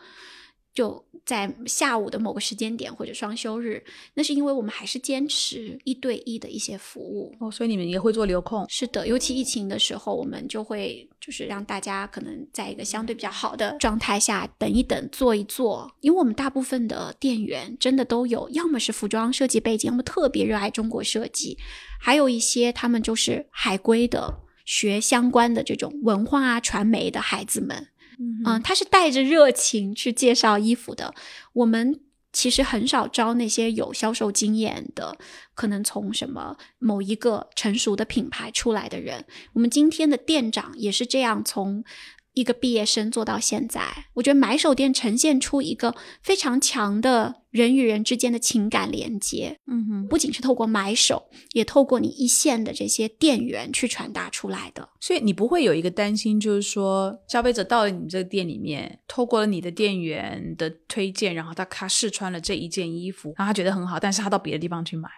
就在下午的某个时间点或者双休日，那是因为我们还是坚持一对一的一些服务哦，所以你们也会做流控。是的，尤其疫情的时候，我们就会就是让大家可能在一个相对比较好的状态下等一等，坐一坐。因为我们大部分的店员真的都有，要么是服装设计背景，要么特别热爱中国设计，还有一些他们就是海归的，学相关的这种文化啊、传媒的孩子们。嗯，他是带着热情去介绍衣服的。我们其实很少招那些有销售经验的，可能从什么某一个成熟的品牌出来的人。我们今天的店长也是这样从。一个毕业生做到现在，我觉得买手店呈现出一个非常强的人与人之间的情感连接。嗯哼，不仅是透过买手，也透过你一线的这些店员去传达出来的。所以你不会有一个担心，就是说消费者到了你这个店里面，透过了你的店员的推荐，然后他他试穿了这一件衣服，然后他觉得很好，但是他到别的地方去买。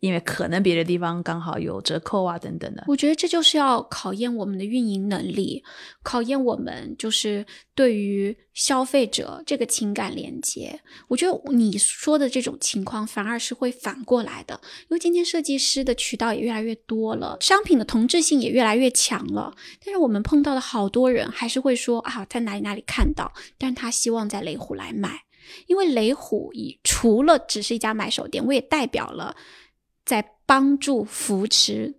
因为可能别的地方刚好有折扣啊，等等的。我觉得这就是要考验我们的运营能力，考验我们就是对于消费者这个情感连接。我觉得你说的这种情况反而是会反过来的，因为今天设计师的渠道也越来越多了，商品的同质性也越来越强了。但是我们碰到的好多人还是会说啊，在哪里哪里看到，但他希望在雷虎来买，因为雷虎以除了只是一家买手店，我也代表了。在帮助扶持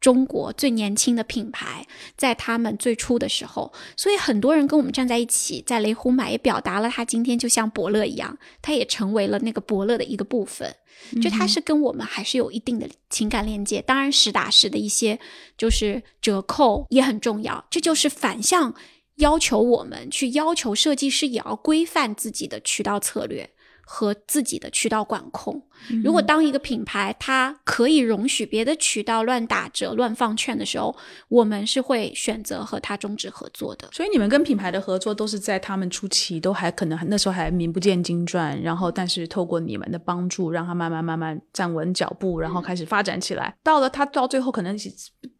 中国最年轻的品牌，在他们最初的时候，所以很多人跟我们站在一起，在雷虎买，也表达了他今天就像伯乐一样，他也成为了那个伯乐的一个部分。就他是跟我们还是有一定的情感链接。当然，实打实的一些就是折扣也很重要。这就是反向要求我们去要求设计师也要规范自己的渠道策略。和自己的渠道管控。如果当一个品牌它可以容许别的渠道乱打折、乱放券的时候，我们是会选择和他终止合作的。所以你们跟品牌的合作都是在他们初期都还可能那时候还名不见经传，然后但是透过你们的帮助，让他慢慢慢慢站稳脚步，然后开始发展起来。到了他到最后可能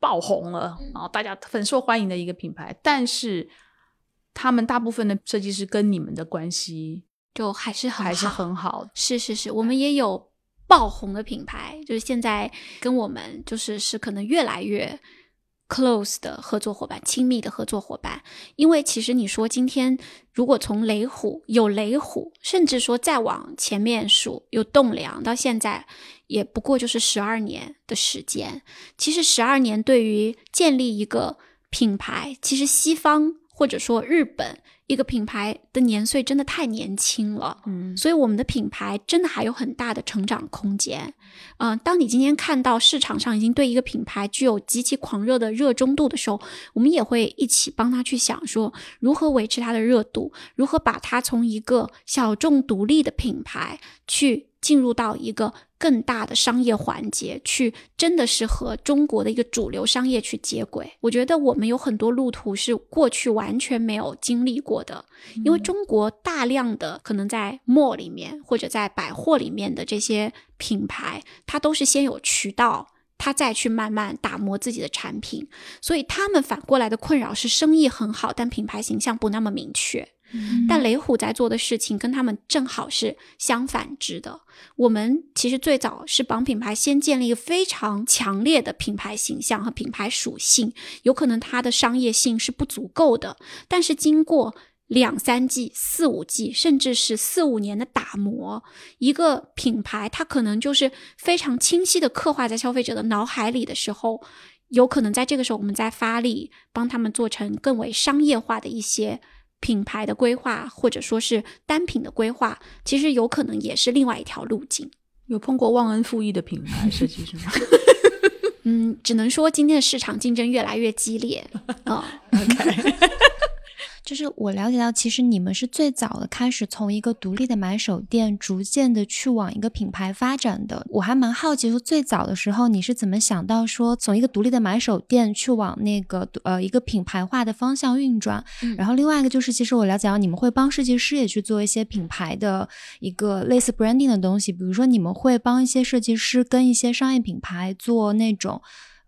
爆红了，然后大家很受欢迎的一个品牌。但是他们大部分的设计师跟你们的关系。就还是很还是很好，是是是，我们也有爆红的品牌，就是现在跟我们就是是可能越来越 close 的合作伙伴，亲密的合作伙伴。因为其实你说今天如果从雷虎有雷虎，甚至说再往前面数有栋梁，到现在也不过就是十二年的时间。其实十二年对于建立一个品牌，其实西方或者说日本。一个品牌的年岁真的太年轻了，嗯，所以我们的品牌真的还有很大的成长空间。嗯、当你今天看到市场上已经对一个品牌具有极其狂热的热衷度的时候，我们也会一起帮他去想说，如何维持它的热度，如何把它从一个小众独立的品牌去进入到一个更大的商业环节，去真的是和中国的一个主流商业去接轨。我觉得我们有很多路途是过去完全没有经历过的，因为中国大量的可能在 mall 里面或者在百货里面的这些品牌，它都是先有渠道。它再去慢慢打磨自己的产品，所以他们反过来的困扰是生意很好，但品牌形象不那么明确。但雷虎在做的事情跟他们正好是相反之的。我们其实最早是帮品牌先建立一个非常强烈的品牌形象和品牌属性，有可能它的商业性是不足够的，但是经过两三季、四五季，甚至是四五年的打磨，一个品牌它可能就是非常清晰的刻画在消费者的脑海里的时候，有可能在这个时候我们再发力，帮他们做成更为商业化的一些。品牌的规划，或者说是单品的规划，其实有可能也是另外一条路径。有碰过忘恩负义的品牌设计师吗？嗯，只能说今天的市场竞争越来越激烈啊。就是我了解到，其实你们是最早的开始从一个独立的买手店，逐渐的去往一个品牌发展的。我还蛮好奇，说最早的时候你是怎么想到说从一个独立的买手店去往那个呃一个品牌化的方向运转？嗯然后另外一个就是，其实我了解到你们会帮设计师也去做一些品牌的一个类似 branding 的东西，比如说你们会帮一些设计师跟一些商业品牌做那种。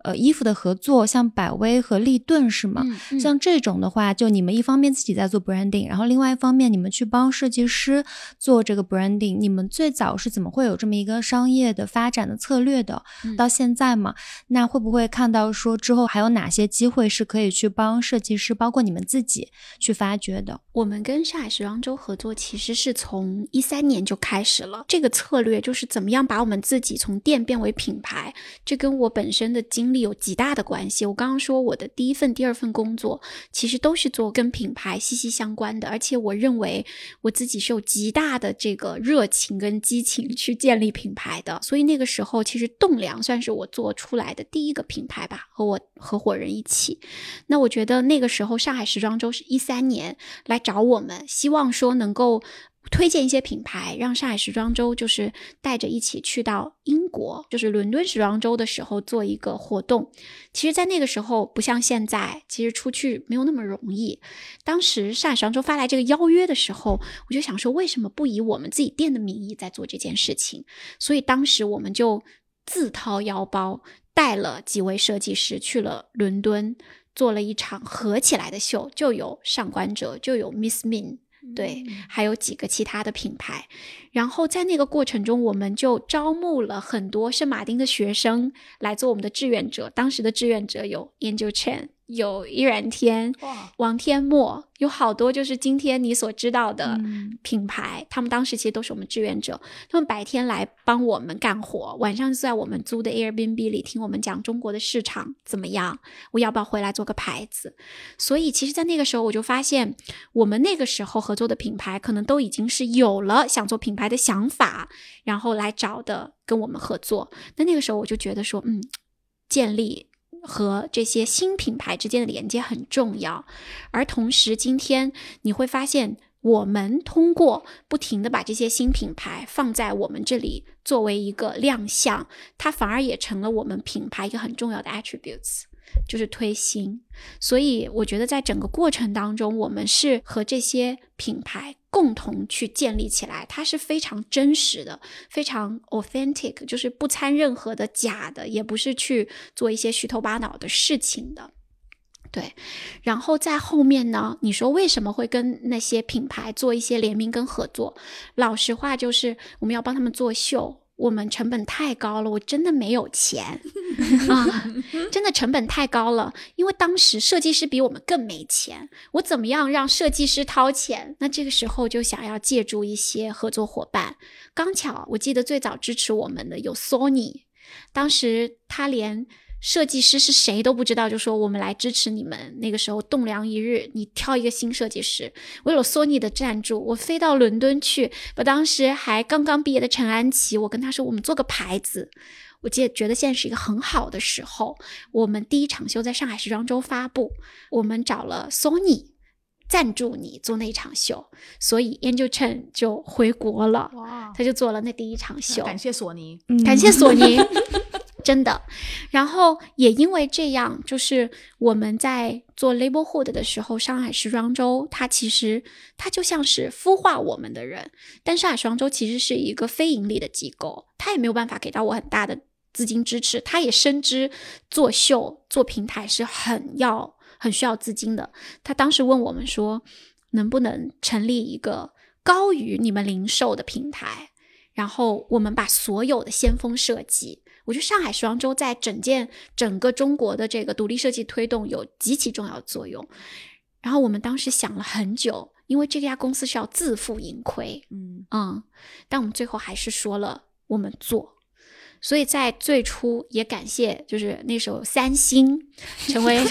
呃，衣服的合作，像百威和立顿是吗？嗯嗯像这种的话，就你们一方面自己在做 branding，然后另外一方面你们去帮设计师做这个 branding。你们最早是怎么会有这么一个商业的发展的策略的？嗯到现在嘛，那会不会看到说之后还有哪些机会是可以去帮设计师，包括你们自己去发掘的？我们跟上海时装周合作，其实是从一三年就开始了。这个策略就是怎么样把我们自己从店变为品牌，这跟我本身的经历有极大的关系。我刚刚说我的第一份、第二份工作，其实都是做跟品牌息息相关的，而且我认为我自己是有极大的这个热情跟激情去建立品牌的。所以那个时候，其实栋梁算是我做出来的第一个品牌吧，和我合伙人一起。那我觉得那个时候上海时装周是一三年来找我们，希望说能够推荐一些品牌，让上海时装周就是带着一起去到英国，就是伦敦时装周的时候做一个活动。其实，在那个时候不像现在，其实出去没有那么容易。当时上海时装周发来这个邀约的时候，我就想说，为什么不以我们自己店的名义在做这件事情？所以当时我们就自掏腰包带了几位设计师去了伦敦。做了一场合起来的秀，就有上官哲，就有 Miss Min，对，还有几个其他的品牌。然后在那个过程中，我们就招募了很多圣马丁的学生来做我们的志愿者。当时的志愿者有 Angel Chen，有依然天、王天墨，有好多就是今天你所知道的嗯品牌，他们当时其实都是我们志愿者，他们白天来帮我们干活，晚上就在我们租的 Airbnb 里听我们讲中国的市场怎么样，我要不要回来做个牌子？所以其实，在那个时候我就发现，我们那个时候合作的品牌可能都已经是有了想做品牌牌的想法，然后来找的跟我们合作。那那个时候我就觉得说，嗯，建立。和这些新品牌之间的连接很重要，而同时，今天你会发现，我们通过不停的把这些新品牌放在我们这里作为一个亮相，它反而也成了我们品牌一个很重要的 attributes，就是推新。所以，我觉得在整个过程当中，我们是和这些品牌共同去建立起来，它是非常真实的，非常 authentic，就是不掺任何的假的，也不是去做一些虚头巴脑的事情的。对，然后在后面呢？你说为什么会跟那些品牌做一些联名跟合作？老实话就是我们要帮他们做秀，我们成本太高了，我真的没有钱啊，真的成本太高了。因为当时设计师比我们更没钱，我怎么样让设计师掏钱？那这个时候就想要借助一些合作伙伴。刚巧我记得最早支持我们的有 Sony，当时他连设计师是谁都不知道，就说我们来支持你们。那个时候栋梁一日，你挑一个新设计师。为了索尼的赞助，我飞到伦敦去，把当时还刚刚毕业的陈安琪，我跟他说，我们做个牌子。我记得觉得现在是一个很好的时候，我们第一场秀在上海时装周发布，我们找了索尼赞助你做那场秀，所以 Angel Chen 就回国了，哇，他就做了那第一场秀。感谢索尼，嗯感谢索尼，真的。然后也因为这样，就是我们在做 Label Hood 的时候，上海时装周它其实它就像是孵化我们的人，但上海时装周其实是一个非盈利的机构，它也没有办法给到我很大的资金支持，它也深知做秀做平台是很要很需要资金的。他当时问我们说，能不能成立一个高于你们零售的平台？然后我们把所有的先锋设计，我觉得上海时装周在整件整个中国的这个独立设计推动有极其重要的作用。然后我们当时想了很久，因为这家公司是要自负盈亏，嗯，嗯，但我们最后还是说了我们做。所以在最初也感谢，就是那时候三星 成为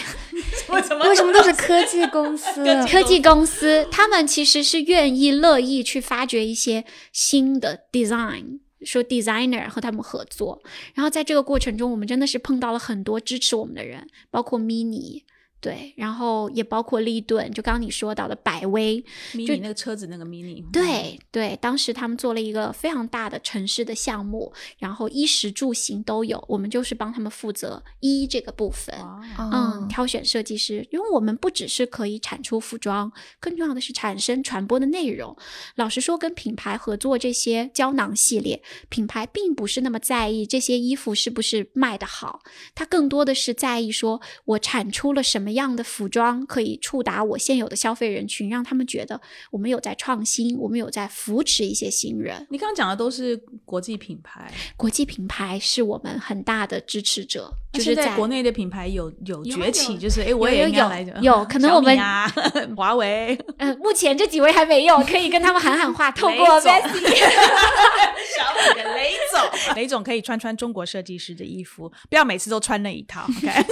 为什么 为什么都是科技公司？科技公司，他们其实是愿意乐意去发掘一些新的 design，说 designer 和他们合作。然后在这个过程中，我们真的是碰到了很多支持我们的人，包括 mini。对，然后也包括利顿，就刚刚你说到的百威，mini 那个车子那个 mini，对对，当时他们做了一个非常大的城市的项目，然后衣食住行都有，我们就是帮他们负责衣这个部分。哇，嗯，嗯，挑选设计师，因为我们不只是可以产出服装，更重要的是产生传播的内容。老实说，跟品牌合作这些胶囊系列，品牌并不是那么在意这些衣服是不是卖得好，它更多的是在意说我产出了什么样的服装可以触达我现有的消费人群，让他们觉得我们有在创新，我们有在扶持一些新人。你刚刚讲的都是国际品牌，国际品牌是我们很大的支持者，就是在在国内的品牌有有有崛起，就是哎，我也有有可能我们啊，华为，嗯，目前这几位还没有，可以跟他们喊喊话，透过雷总。Vessi 小米的雷总，雷总可以穿穿中国设计师的衣服，不要每次都穿那一套。OK，但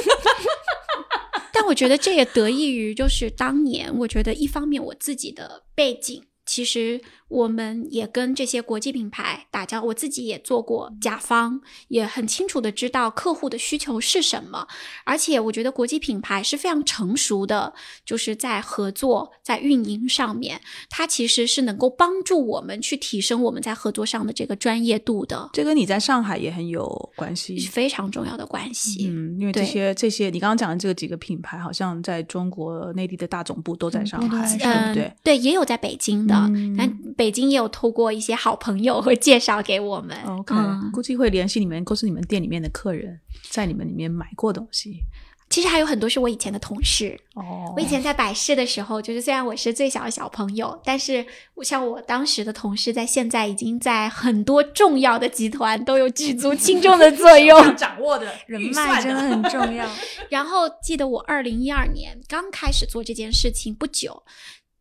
我觉得这也得益于，就是当年，我觉得一方面我自己的背景，其实我们也跟这些国际品牌打交，我自己也做过甲方，也很清楚的知道客户的需求是什么。而且我觉得国际品牌是非常成熟的，就是在合作、在运营上面，它其实是能够帮助我们去提升我们在合作上的这个专业度的，这跟你在上海也很有关系是。非常重要的关系。嗯，因为这些这些你刚刚讲的这几个品牌，好像在中国内地的大总部都在上海，对嗯，不对？对，也有在北京的，嗯但北京也有透过一些好朋友会介绍给我们。OK，、嗯估计会联系你们，都是你们店里面的客人，在你们里面买过东西。其实还有很多是我以前的同事。哦我以前在百事的时候，就是虽然我是最小的小朋友，但是我像我当时的同事，在现在已经在很多重要的集团都有举足轻重的作用。掌握的人脉真的很重要。然后记得我二零一二年刚开始做这件事情不久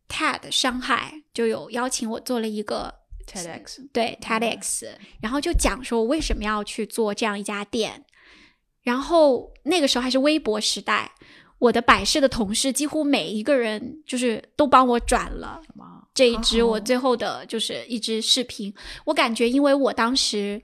，TED 上海就有邀请我做了一个 TEDx 对 TEDx，然后就讲说我为什么要去做这样一家店。然后那个时候还是微博时代，我的百事的同事几乎每一个人就是都帮我转了这一支我最后的就是一支视频。我感觉，因为我当时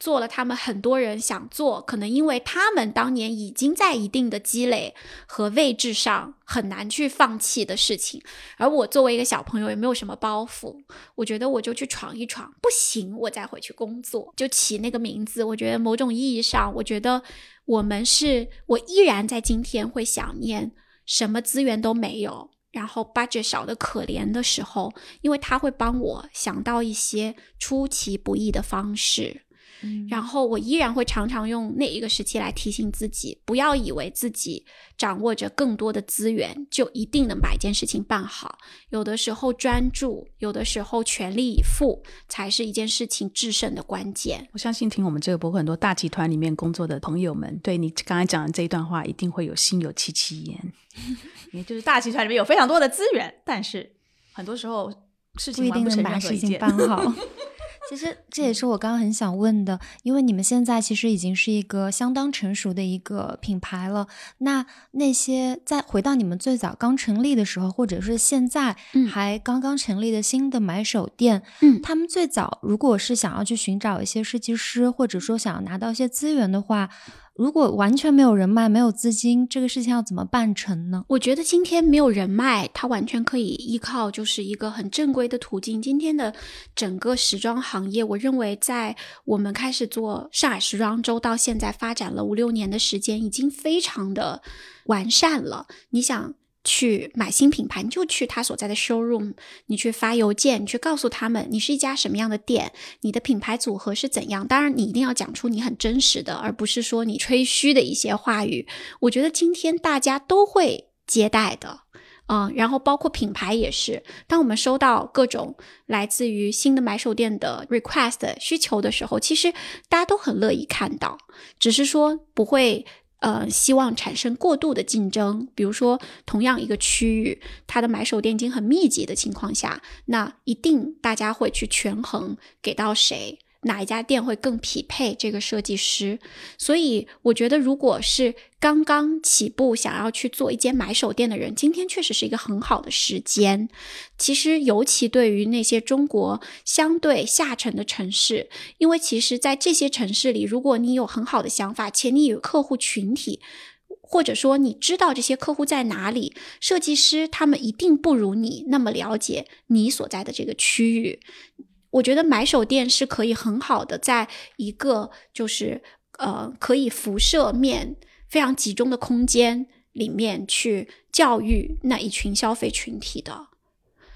做了他们很多人想做，可能因为他们当年已经在一定的积累和位置上很难去放弃的事情，而我作为一个小朋友也没有什么包袱，我觉得我就去闯一闯，不行我再回去工作，就起那个名字。我觉得某种意义上，我觉得我们是我依然在今天会想念什么资源都没有。然后 budget 少的可怜的时候，因为他会帮我想到一些出其不意的方式，嗯然后我依然会常常用那一个时期来提醒自己，不要以为自己掌握着更多的资源就一定能把一件事情办好。有的时候专注，有的时候全力以赴，才是一件事情制胜的关键。我相信听我们这个播客，很多大集团里面工作的朋友们，对你刚才讲的这一段话，一定会有心有戚戚焉。也就是大集团里面有非常多的资源，但是很多时候事情不一定能把事情。办好。其实这也是我刚刚很想问的，因为你们现在其实已经是一个相当成熟的一个品牌了。那那些在回到你们最早刚成立的时候，或者是现在还刚刚成立的新的买手店，嗯，他们最早如果是想要去寻找一些设计师，或者说想要拿到一些资源的话。如果完全没有人脉、没有资金，这个事情要怎么办成呢？我觉得今天没有人脉，它完全可以依靠就是一个很正规的途径。今天的整个时装行业，我认为在我们开始做上海时装周到现在发展了五六年的时间，已经非常的完善了。你想？去买新品牌，你就去他所在的 showroom，你去发邮件，你去告诉他们你是一家什么样的店，你的品牌组合是怎样。当然，你一定要讲出你很真实的，而不是说你吹嘘的一些话语。我觉得今天大家都会接待的，嗯，然后包括品牌也是。当我们收到各种来自于新的买手店的 request 需求的时候，其实大家都很乐意看到，只是说不会。呃，希望产生过度的竞争，比如说同样一个区域，它的买手店已经很密集的情况下，那一定大家会去权衡给到谁。哪一家店会更匹配这个设计师？所以我觉得，如果是刚刚起步想要去做一间买手店的人，今天确实是一个很好的时间。其实，尤其对于那些中国相对下沉的城市，因为其实，在这些城市里，如果你有很好的想法，且你有客户群体，或者说你知道这些客户在哪里，设计师他们一定不如你那么了解你所在的这个区域。我觉得买手店是可以很好的在一个就是呃可以辐射面非常集中的空间里面去教育那一群消费群体的，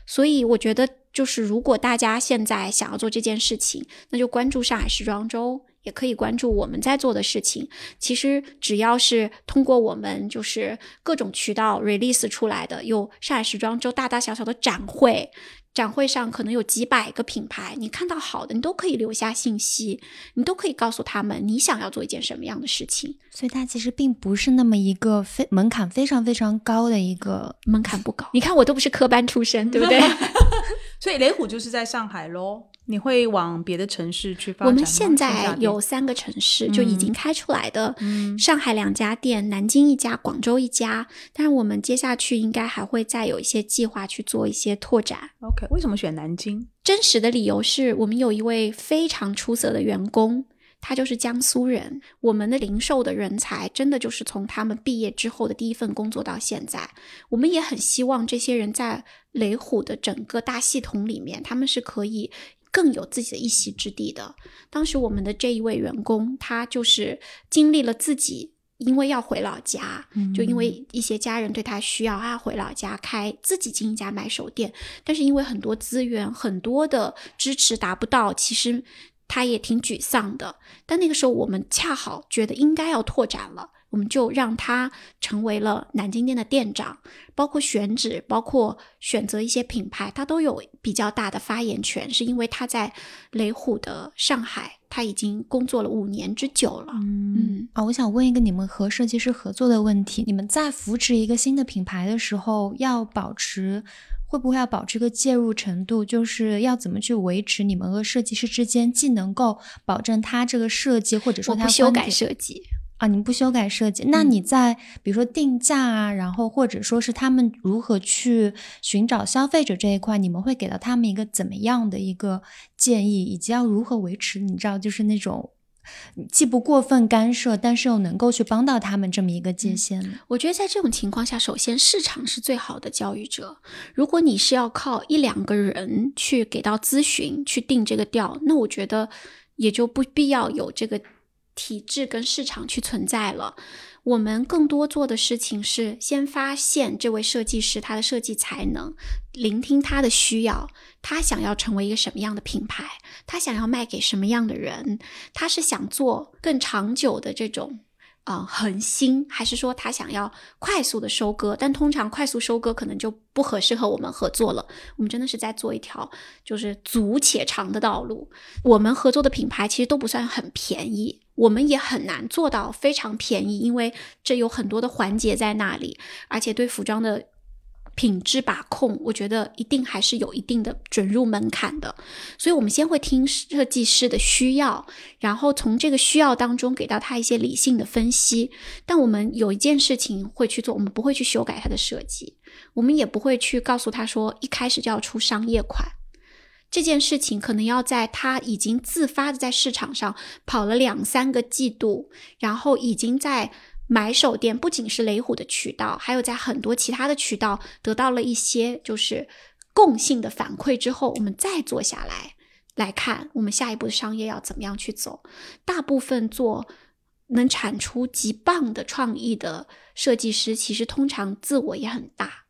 所以我觉得就是如果大家现在想要做这件事情，那就关注上海时装周，也可以关注我们在做的事情。其实只要是通过我们就是各种渠道 release 出来的，有上海时装周大大小小的展会。展会上可能有几百个品牌，你看到好的，你都可以留下信息，你都可以告诉他们你想要做一件什么样的事情。所以它其实并不是那么一个非门槛非常非常高的一个门槛不高。你看我都不是科班出身，对不对？所以雷虎就是在上海喽。你会往别的城市去发展？我们现在有三个城市就已经开出来的，上海两家店，南京一家，广州一家。但是我们接下去应该还会再有一些计划去做一些拓展。OK，为什么选南京？真实的理由是我们有一位非常出色的员工，他就是江苏人。我们的零售的人才真的就是从他们毕业之后的第一份工作到现在，我们也很希望这些人在雷虎的整个大系统里面，他们是可以。更有自己的一席之地的。当时我们的这一位员工，他就是经历了自己，因为要回老家，就因为一些家人对他需要，他回老家开自己经营一家买手店。但是因为很多资源、很多的支持达不到，其实他也挺沮丧的。但那个时候，我们恰好觉得应该要拓展了。我们就让他成为了南京店的店长，包括选址，包括选择一些品牌，他都有比较大的发言权。是因为他在雷虎的上海，他已经工作了五年之久了。嗯啊，我想问一个你们和设计师合作的问题：你们在扶持一个新的品牌的时候，要保持会不会要保持个介入程度？就是要怎么去维持你们和设计师之间，既能够保证他这个设计，或者说他不修改设计。啊，你不修改设计，那你在比如说定价啊，然后或者说是他们如何去寻找消费者这一块，你们会给到他们一个怎么样的一个建议，以及要如何维持？你知道，就是那种既不过分干涉，但是又能够去帮到他们这么一个界限。我觉得在这种情况下，首先市场是最好的教育者。如果你是要靠一两个人去给到咨询去定这个调，那我觉得也就不必要有这个。体制跟市场去存在了，我们更多做的事情是先发现这位设计师他的设计才能，聆听他的需要，他想要成为一个什么样的品牌，他想要卖给什么样的人，他是想做更长久的这种。啊，恒心还是说他想要快速的收割？但通常快速收割可能就不合适和我们合作了。我们真的是在做一条就是足且长的道路。我们合作的品牌其实都不算很便宜，我们也很难做到非常便宜，因为这有很多的环节在那里，而且对服装的品质把控，我觉得一定还是有一定的准入门槛的。所以，我们先会听设计师的需要，然后从这个需要当中给到他一些理性的分析。但我们有一件事情会去做，我们不会去修改他的设计，我们也不会去告诉他说一开始就要出商业款。这件事情可能要在他已经自发的在市场上跑了两三个季度，然后已经在。买手店不仅是雷虎的渠道，还有在很多其他的渠道得到了一些就是共性的反馈之后，我们再坐下来来看我们下一步的商业要怎么样去走。大部分做能产出极棒的创意的设计师，其实通常自我也很大。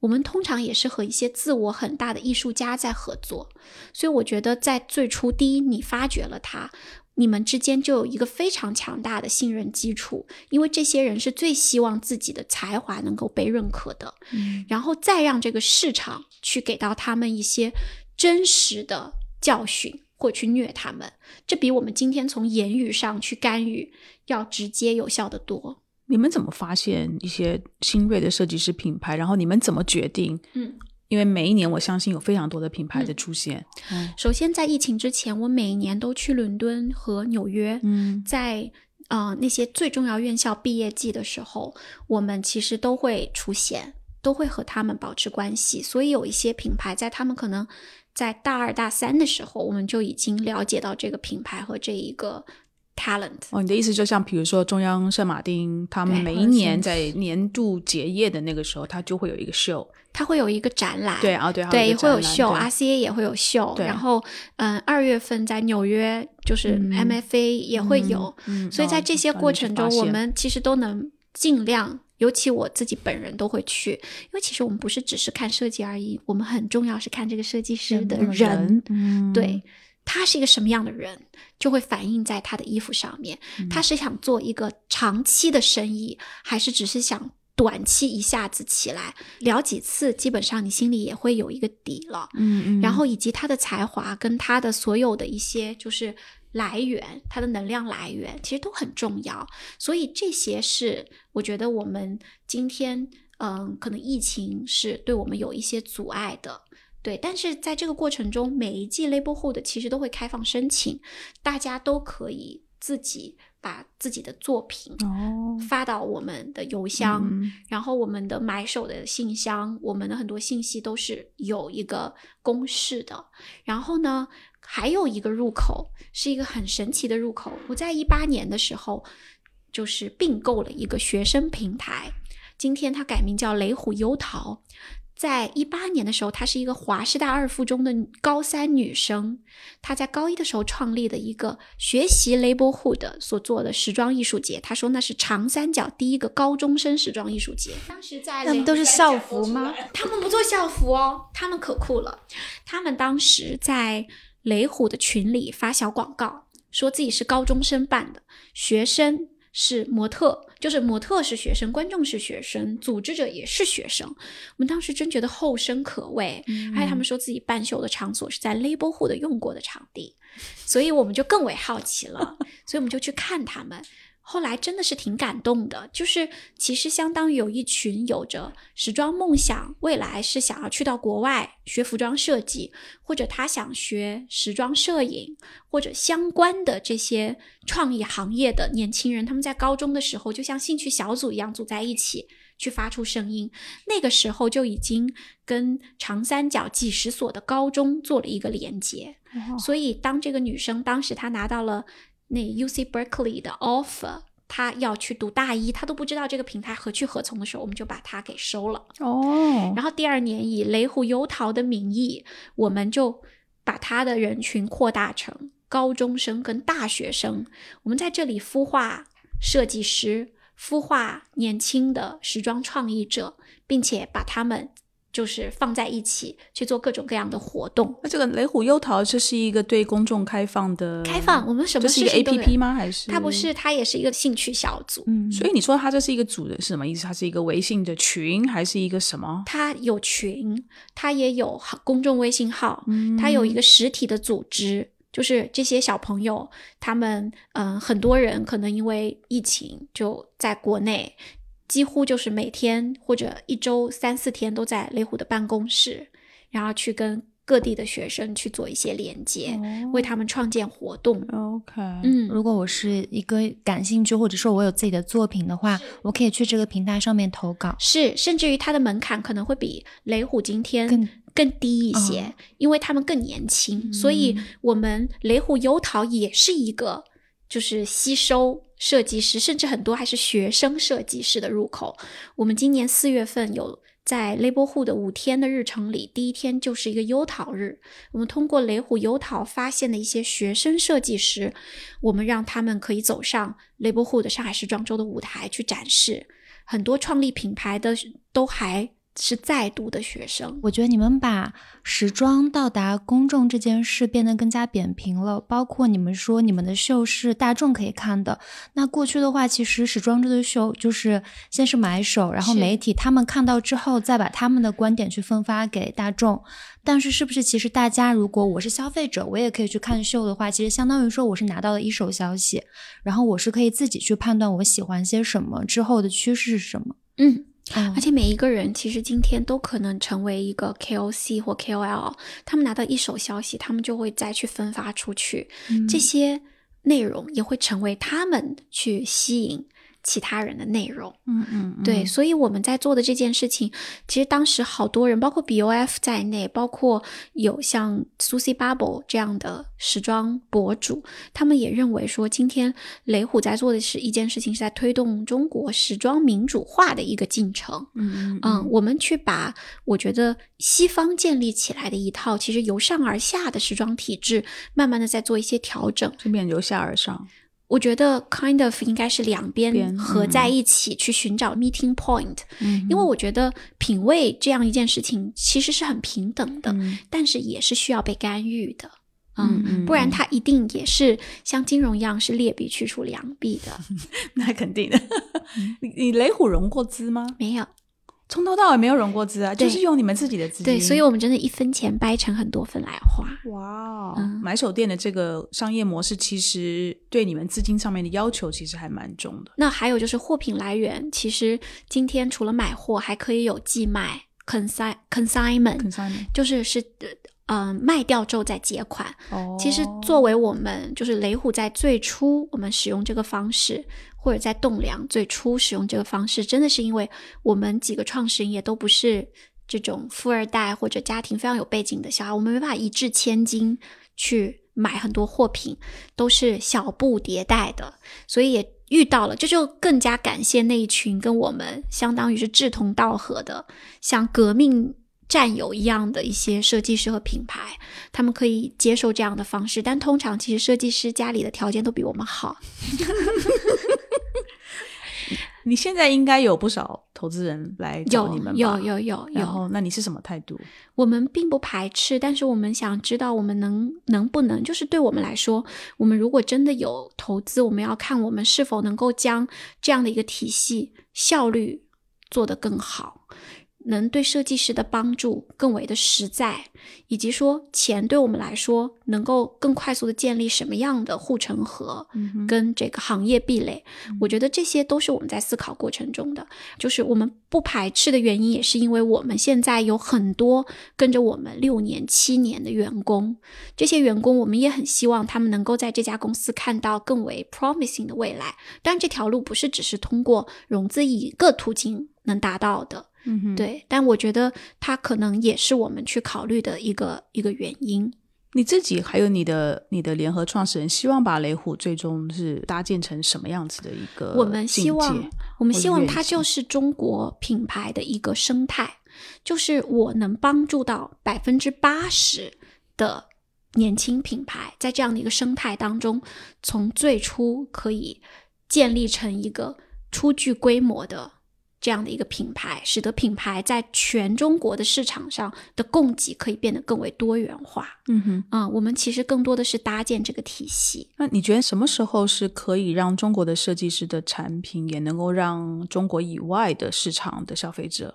我们通常也是和一些自我很大的艺术家在合作，所以我觉得在最初，第一，你发掘了他。你们之间就有一个非常强大的信任基础，因为这些人是最希望自己的才华能够被认可的，嗯，然后再让这个市场去给到他们一些真实的教训，或去虐他们，这比我们今天从言语上去干预要直接有效的多。你们怎么发现一些新锐的设计师品牌？然后你们怎么决定？嗯。因为每一年，我相信有非常多的品牌的出现。嗯，首先在疫情之前，我每一年都去伦敦和纽约。嗯，在呃那些最重要院校毕业季的时候，我们其实都会出现，都会和他们保持关系。所以有一些品牌在他们可能在大二大三的时候，我们就已经了解到这个品牌和这一个。Talent 哦，你的意思就像比如说中央圣马丁，他们每一年在年度结业的那个时候，他就会有一个秀，他会有一个展览，对啊，对，对，会有秀，RCA 也会有秀，然后嗯，二月份在纽约就是 MFA 也会有，所以在这些过程中，我们其实都能尽量，尤其我自己本人都会去，因为其实我们不是只是看设计而已，我们很重要是看这个设计师的人，对。他是一个什么样的人，就会反映在他的衣服上面。他是想做一个长期的生意，还是只是想短期一下子起来？聊几次，基本上你心里也会有一个底了。嗯嗯。然后以及他的才华跟他的所有的一些就是来源，他的能量来源其实都很重要。所以这些是我觉得我们今天嗯，可能疫情是对我们有一些阻碍的。对，但是在这个过程中，每一季 Label Hood 其实都会开放申请，大家都可以自己把自己的作品发到我们的邮箱，然后我们的买手的信箱，我们的很多信息都是有一个公示的。然后呢，还有一个入口是一个很神奇的入口，我在一八年的时候就是并购了一个学生平台，今天它改名叫雷虎优淘。在一八年的时候，她是一个华师大二附中的高三女生。她在高一的时候创立的一个学习 Label Hood 所做的时装艺术节。她说那是长三角第一个高中生时装艺术节。当时在他们都是校服吗？他们不做校服哦，他们可酷了。他们当时在雷虎的群里发小广告，说自己是高中生办的，学生是模特。就是模特是学生，观众是学生，组织者也是学生。我们当时真觉得后生可畏，还有他们说自己办秀的场所是在 Label Hood 用过的场地，所以我们就更为好奇了，所以我们就去看他们。后来真的是挺感动的，就是其实相当于有一群有着时装梦想，未来是想要去到国外学服装设计，或者他想学时装摄影或者相关的这些创意行业的年轻人，他们在高中的时候就像兴趣小组一样组在一起去发出声音，那个时候就已经跟长三角几十所的高中做了一个连接，所以当这个女生当时她拿到了。那 U C Berkeley 的 offer，他要去读大一，他都不知道这个平台何去何从的时候，我们就把他给收了。哦，然后第二年以雷虎油桃的名义，我们就把他的人群扩大成高中生跟大学生。我们在这里孵化设计师，孵化年轻的时装创意者，并且把他们。就是放在一起去做各种各样的活动。那这个雷虎优桃这是一个对公众开放的开放，我们什么这是一个 A P P 吗？还是它不是？它也是一个兴趣小组。嗯，所以你说它这是一个组的是什么意思？它是一个微信的群，还是一个什么？它有群，它也有公众微信号，它有一个实体的组织。就是这些小朋友，他们嗯，很多人可能因为疫情就在国内。几乎就是每天或者一周三四天都在雷虎的办公室，然后去跟各地的学生去做一些连接，为他们创建活动。OK，嗯，如果我是一个感兴趣，或者说我有自己的作品的话，我可以去这个平台上面投稿。是，甚至于它的门槛可能会比雷虎今天更更低一些，哦因为他们更年轻，所以我们雷虎优淘也是一个就是吸收设计师，甚至很多还是学生设计师的入口。我们今年四月份有。在 Labelhood 的五天的日程里，第一天就是一个优淘日。我们通过雷虎优淘发现的一些学生设计师，我们让他们可以走上 Labelhood 上海时装周的舞台去展示。很多创立品牌的都还是在读的学生。我觉得你们把时装到达公众这件事变得更加扁平了，包括你们说你们的秀是大众可以看的。那过去的话，其实时装周的秀就是先是买手，然后媒体他们看到之后，再把他们的观点去分发给大众。但是，是不是其实大家如果我是消费者，我也可以去看秀的话，其实相当于说我是拿到了一手消息，然后我是可以自己去判断我喜欢些什么，之后的趋势是什么。嗯，嗯。而且每一个人其实今天都可能成为一个 KOC 或 KOL，他们拿到一手消息，他们就会再去分发出去，这些内容也会成为他们去吸引其他人的内容。嗯嗯，嗯对，所以我们在做的这件事情，其实当时好多人，包括 BOF 在内，包括有像 Susie Bubble 这样的时装博主，他们也认为说，今天雷虎在做的是一件事情，是在推动中国时装民主化的一个进程。嗯嗯嗯，我们去把我觉得西方建立起来的一套其实由上而下的时装体制，慢慢的在做一些调整。这边由下而上，我觉得 kind of 应该是两边边合嗯在一起去寻找 meeting point，、嗯因为我觉得品味这样一件事情其实是很平等的，嗯但是也是需要被干预的。嗯嗯不然嗯它一定也是像金融一样是劣币驱逐良币的。那肯定的。你你雷虎融过资吗？没有，从头到尾没有融过资啊，就是用你们自己的资金。对，所以我们真的一分钱掰成很多份来花。哇哦，嗯买手店的这个商业模式，其实对你们资金上面的要求其实还蛮重的。那还有就是货品来源，其实今天除了买货，还可以有寄卖 consign consignment，consignment 就是是呃卖掉之后再结款。哦其实作为我们就是雷虎在最初我们使用这个方式，或者在栋梁最初使用这个方式，真的是因为我们几个创始人也都不是这种富二代或者家庭非常有背景的小孩，我们没办法一掷千金去买很多货品，都是小步迭代的，所以也。遇到了，这就更加感谢那一群跟我们相当于是志同道合的，像革命战友一样的一些设计师和品牌，他们可以接受这样的方式，但通常其实设计师家里的条件都比我们好。你现在应该有不少投资人来找你们吧？有有有然有，后那你是什么态度？我们并不排斥，但是我们想知道我们能能不能，就是对我们来说，我们如果真的有投资，我们要看我们是否能够将这样的一个体系效率做得更好。能对设计师的帮助更为的实在，以及说钱对我们来说能够更快速的建立什么样的护城河，嗯跟这个行业壁垒，我觉得这些都是我们在思考过程中的。就是我们不排斥的原因，也是因为我们现在有很多跟着我们六年、七年的员工，这些员工我们也很希望他们能够在这家公司看到更为 promising 的未来。但，这条路不是只是通过融资一个途径能达到的。嗯哼，对，但我觉得它可能也是我们去考虑的一个一个原因。你自己还有你的你的联合创始人，希望把雷虎最终是搭建成什么样子的一个我们希望，我们希望它就是中国品牌的一个生态，就是我能帮助到百分之八十的年轻品牌，在这样的一个生态当中，从最初可以建立成一个初具规模的。这样的一个品牌，使得品牌在全中国的市场上的供给可以变得更为多元化。嗯哼。嗯，我们其实更多的是搭建这个体系。那你觉得什么时候是可以让中国的设计师的产品也能够让中国以外的市场的消费者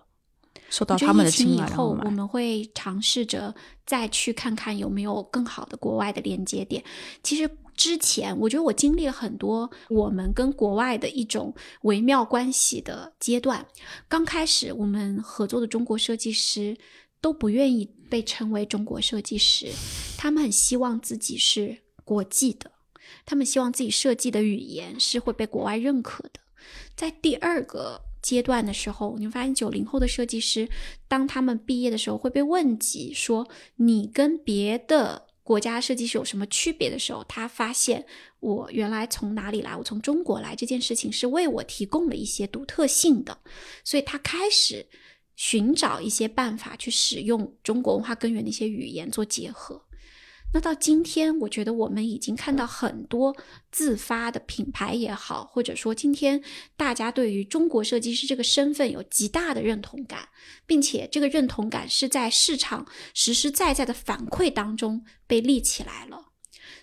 受到他们的青睐，以后我们会尝试着再去看看有没有更好的国外的连接点。其实之前，我觉得我经历了很多我们跟国外的一种微妙关系的阶段。刚开始，我们合作的中国设计师都不愿意被称为中国设计师，他们很希望自己是国际的，他们希望自己设计的语言是会被国外认可的。在第二个阶段的时候，你会发现九零后的设计师，当他们毕业的时候会被问及说你跟别的国家设计师有什么区别的时候，他发现我原来从哪里来，我从中国来这件事情是为我提供了一些独特性的，所以他开始寻找一些办法去使用中国文化根源的一些语言做结合。那到今天，我觉得我们已经看到很多自发的品牌也好，或者说今天大家对于中国设计师这个身份有极大的认同感，并且这个认同感是在市场实实在在的反馈当中被立起来了。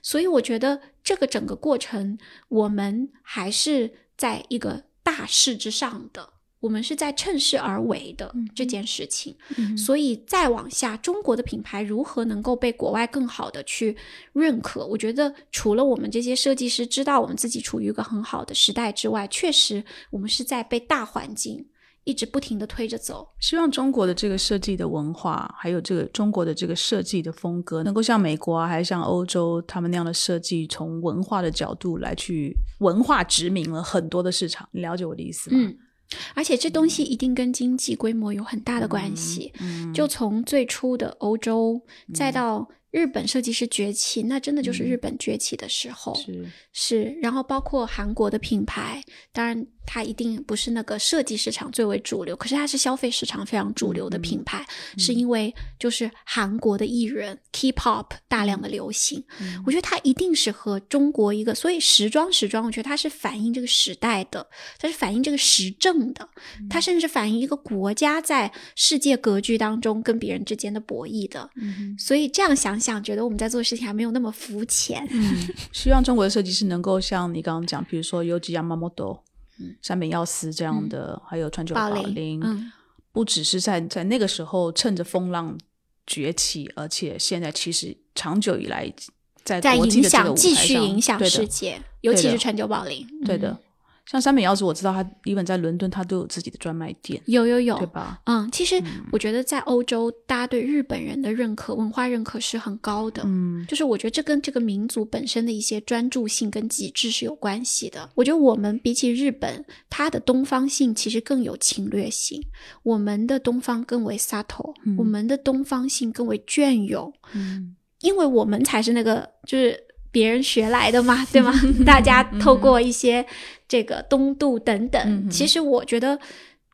所以我觉得这个整个过程，我们还是在一个大势之上的。我们是在趁势而为的这件事情，嗯所以再往下，中国的品牌如何能够被国外更好的去认可？我觉得除了我们这些设计师知道我们自己处于一个很好的时代之外，确实我们是在被大环境一直不停的推着走。希望中国的这个设计的文化，还有这个中国的这个设计的风格，能够像美国啊，还是像欧洲他们那样的设计，从文化的角度来去文化殖民了很多的市场。你了解我的意思吗？嗯，而且这东西一定跟经济规模有很大的关系。嗯，就从最初的欧洲，再到日本设计师崛起，那真的就是日本崛起的时候。是是，然后包括韩国的品牌，当然它一定不是那个设计市场最为主流，可是它是消费市场非常主流的品牌，是因为就是韩国的艺人 K-pop 大量的流行，我觉得它一定是和中国一个，所以时装时装，我觉得它是反映这个时代的，它是反映这个时政的，它甚至反映一个国家在世界格局当中跟别人之间的博弈的，嗯所以这样想想，觉得我们在做事情还没有那么肤浅。嗯，希望中国的设计师能够像你刚刚讲，比如说有吉亚马莫多、嗯山本耀司这样的，还有川久保玲，嗯。不只是在在那个时候趁着风浪崛起，而且现在其实长久以来在在影国际的这个响，继舞台上续影响世界，尤其是川久保玲。嗯对的，像山本耀司，我知道他 even 在伦敦，他都有自己的专卖店，有有有，对吧？嗯，其实我觉得在欧洲，大家对日本人的认可、文化认可是很高的。嗯，就是我觉得这跟这个民族本身的一些专注性跟极致是有关系的。我觉得我们比起日本，它的东方性其实更有侵略性，我们的东方更为 subtle，、嗯我们的东方性更为隽永，嗯因为我们才是那个就是别人学来的嘛，对吗？大家透过一些这个东渡等等，其实我觉得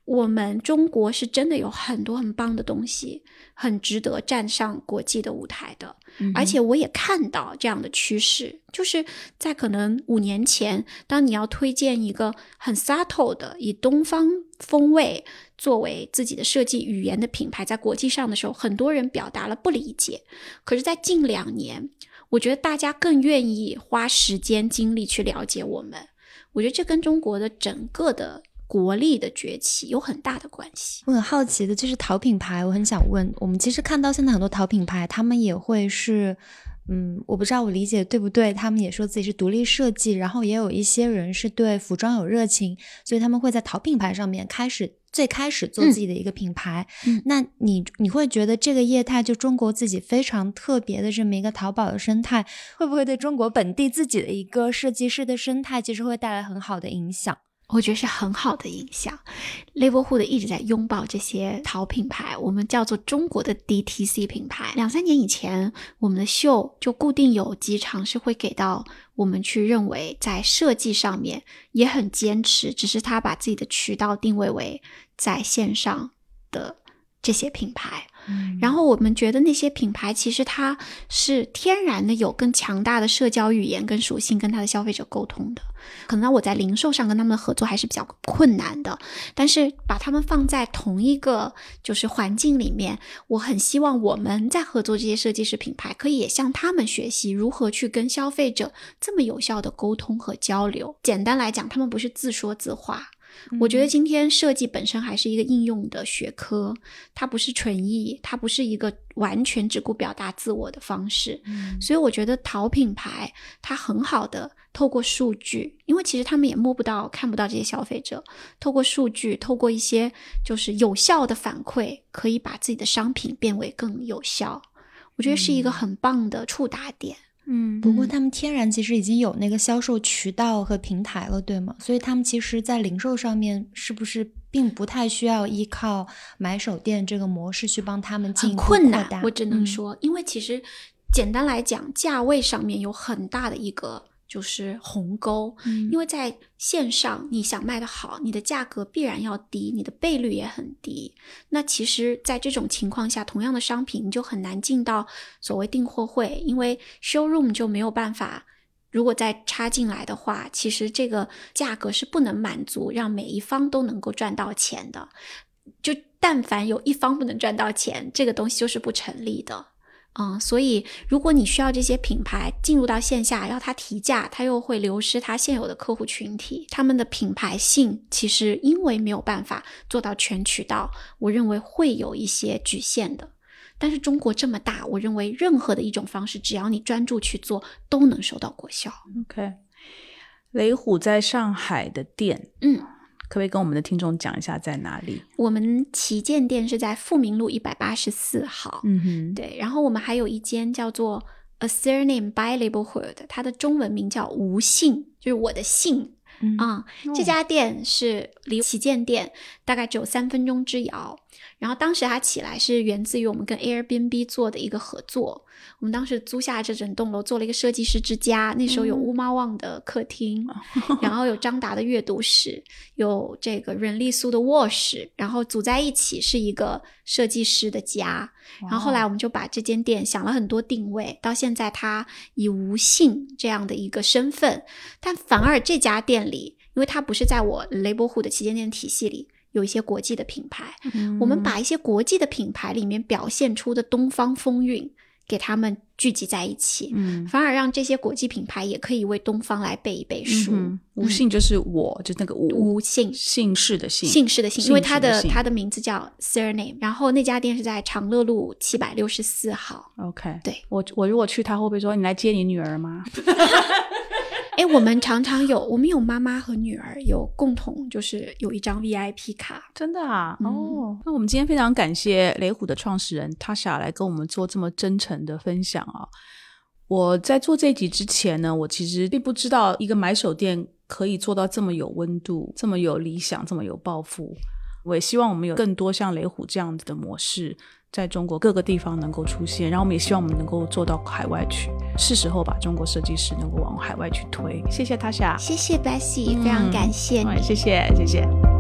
我们中国是真的有很多很棒的东西，很值得站上国际的舞台的。嗯而且我也看到这样的趋势，就是在可能五年前，当你要推荐一个很 subtle 的以东方风味作为自己的设计语言的品牌，在国际上的时候，很多人表达了不理解。可是，在近两年，我觉得大家更愿意花时间精力去了解我们。我觉得这跟中国的整个的国力的崛起有很大的关系。我很好奇的就是淘品牌，我很想问，我们其实看到现在很多淘品牌，他们也会是，嗯，我不知道我理解对不对，他们也说自己是独立设计，然后也有一些人是对服装有热情，所以他们会在淘品牌上面开始最开始做自己的一个品牌。嗯那你你会觉得这个业态就中国自己非常特别的这么一个淘宝的生态，会不会对中国本地自己的一个设计师的生态，其实会带来很好的影响？我觉得是很好的影响。Labelhood 一直在拥抱这些淘品牌，我们叫做中国的 DTC 品牌。两三年以前，我们的秀就固定有几场是会给到我们去认为在设计上面也很坚持，只是他把自己的渠道定位为在线上的这些品牌。然后我们觉得那些品牌其实它是天然的有更强大的社交语言跟属性，跟它的消费者沟通的。可能我在零售上跟他们的合作还是比较困难的，但是把他们放在同一个就是环境里面，我很希望我们在合作这些设计师品牌，可以也向他们学习如何去跟消费者这么有效的沟通和交流。简单来讲，他们不是自说自话。我觉得今天设计本身还是一个应用的学科，它不是纯艺，它不是一个完全只顾表达自我的方式。嗯所以我觉得淘品牌它很好的透过数据，因为其实他们也摸不到、看不到这些消费者，透过数据，透过一些就是有效的反馈，可以把自己的商品变为更有效。我觉得是一个很棒的触达点。嗯不过他们天然其实已经有那个销售渠道和平台了，对吗？所以他们其实，在零售上面是不是并不太需要依靠买手店这个模式去帮他们进困难扩大，我只能嗯说，因为其实简单来讲，价位上面有很大的一个就是鸿沟，嗯因为在线上你想卖的好，你的价格必然要低，你的倍率也很低。那其实，在这种情况下，同样的商品你就很难进到所谓订货会，因为 showroom 就没有办法。如果再插进来的话，其实这个价格是不能满足让每一方都能够赚到钱的。就但凡有一方不能赚到钱，这个东西就是不成立的。嗯，所以如果你需要这些品牌进入到线下，要它提价，它又会流失它现有的客户群体，他们的品牌性其实因为没有办法做到全渠道，我认为会有一些局限的。但是中国这么大，我认为任何的一种方式，只要你专注去做，都能收到果效。OK，雷虎在上海的店，嗯，可不可以跟我们的听众讲一下在哪里？我们旗舰店是在富民路一百八十四号。嗯哼，对，然后我们还有一间叫做 A Surname by Labelhood，它的中文名叫无姓，就是我的姓嗯啊、这家店是离旗舰店大概只有三分钟之遥。然后当时它起来是源自于我们跟 Airbnb 做的一个合作，我们当时租下这整栋楼做了一个设计师之家，那时候有乌猫旺的客厅，然后有张达的阅读室，有这个任丽苏的卧室，然后组在一起是一个设计师的家。然后后来我们就把这间店想了很多定位，到现在它以无姓这样的一个身份，但反而这家店里，因为它不是在我 Labelhood 的旗舰店体系里。有一些国际的品牌，嗯我们把一些国际的品牌里面表现出的东方风韵，给他们聚集在一起，嗯反而让这些国际品牌也可以为东方来背一背书。嗯哼无姓就是我，就那个无无姓姓氏的姓，姓氏的姓，因为他的他的名字叫 surname，然后那家店是在长乐路七百六十四号。OK，对我我如果去，他会不会说你来接你女儿吗？哎，我们常常有，我们有妈妈和女儿有共同，就是有一张 VIP 卡。真的啊，嗯哦，那我们今天非常感谢雷虎的创始人 Tasha 来跟我们做这么真诚的分享啊。我在做这集之前呢，我其实并不知道一个买手店可以做到这么有温度、这么有理想、这么有抱负。我也希望我们有更多像雷虎这样子的模式，在中国各个地方能够出现，然后我们也希望我们能够做到海外去，是时候把中国设计师能够往海外去推。谢谢 Tasha，谢谢 Bessy，非常感谢你。哎谢谢谢谢。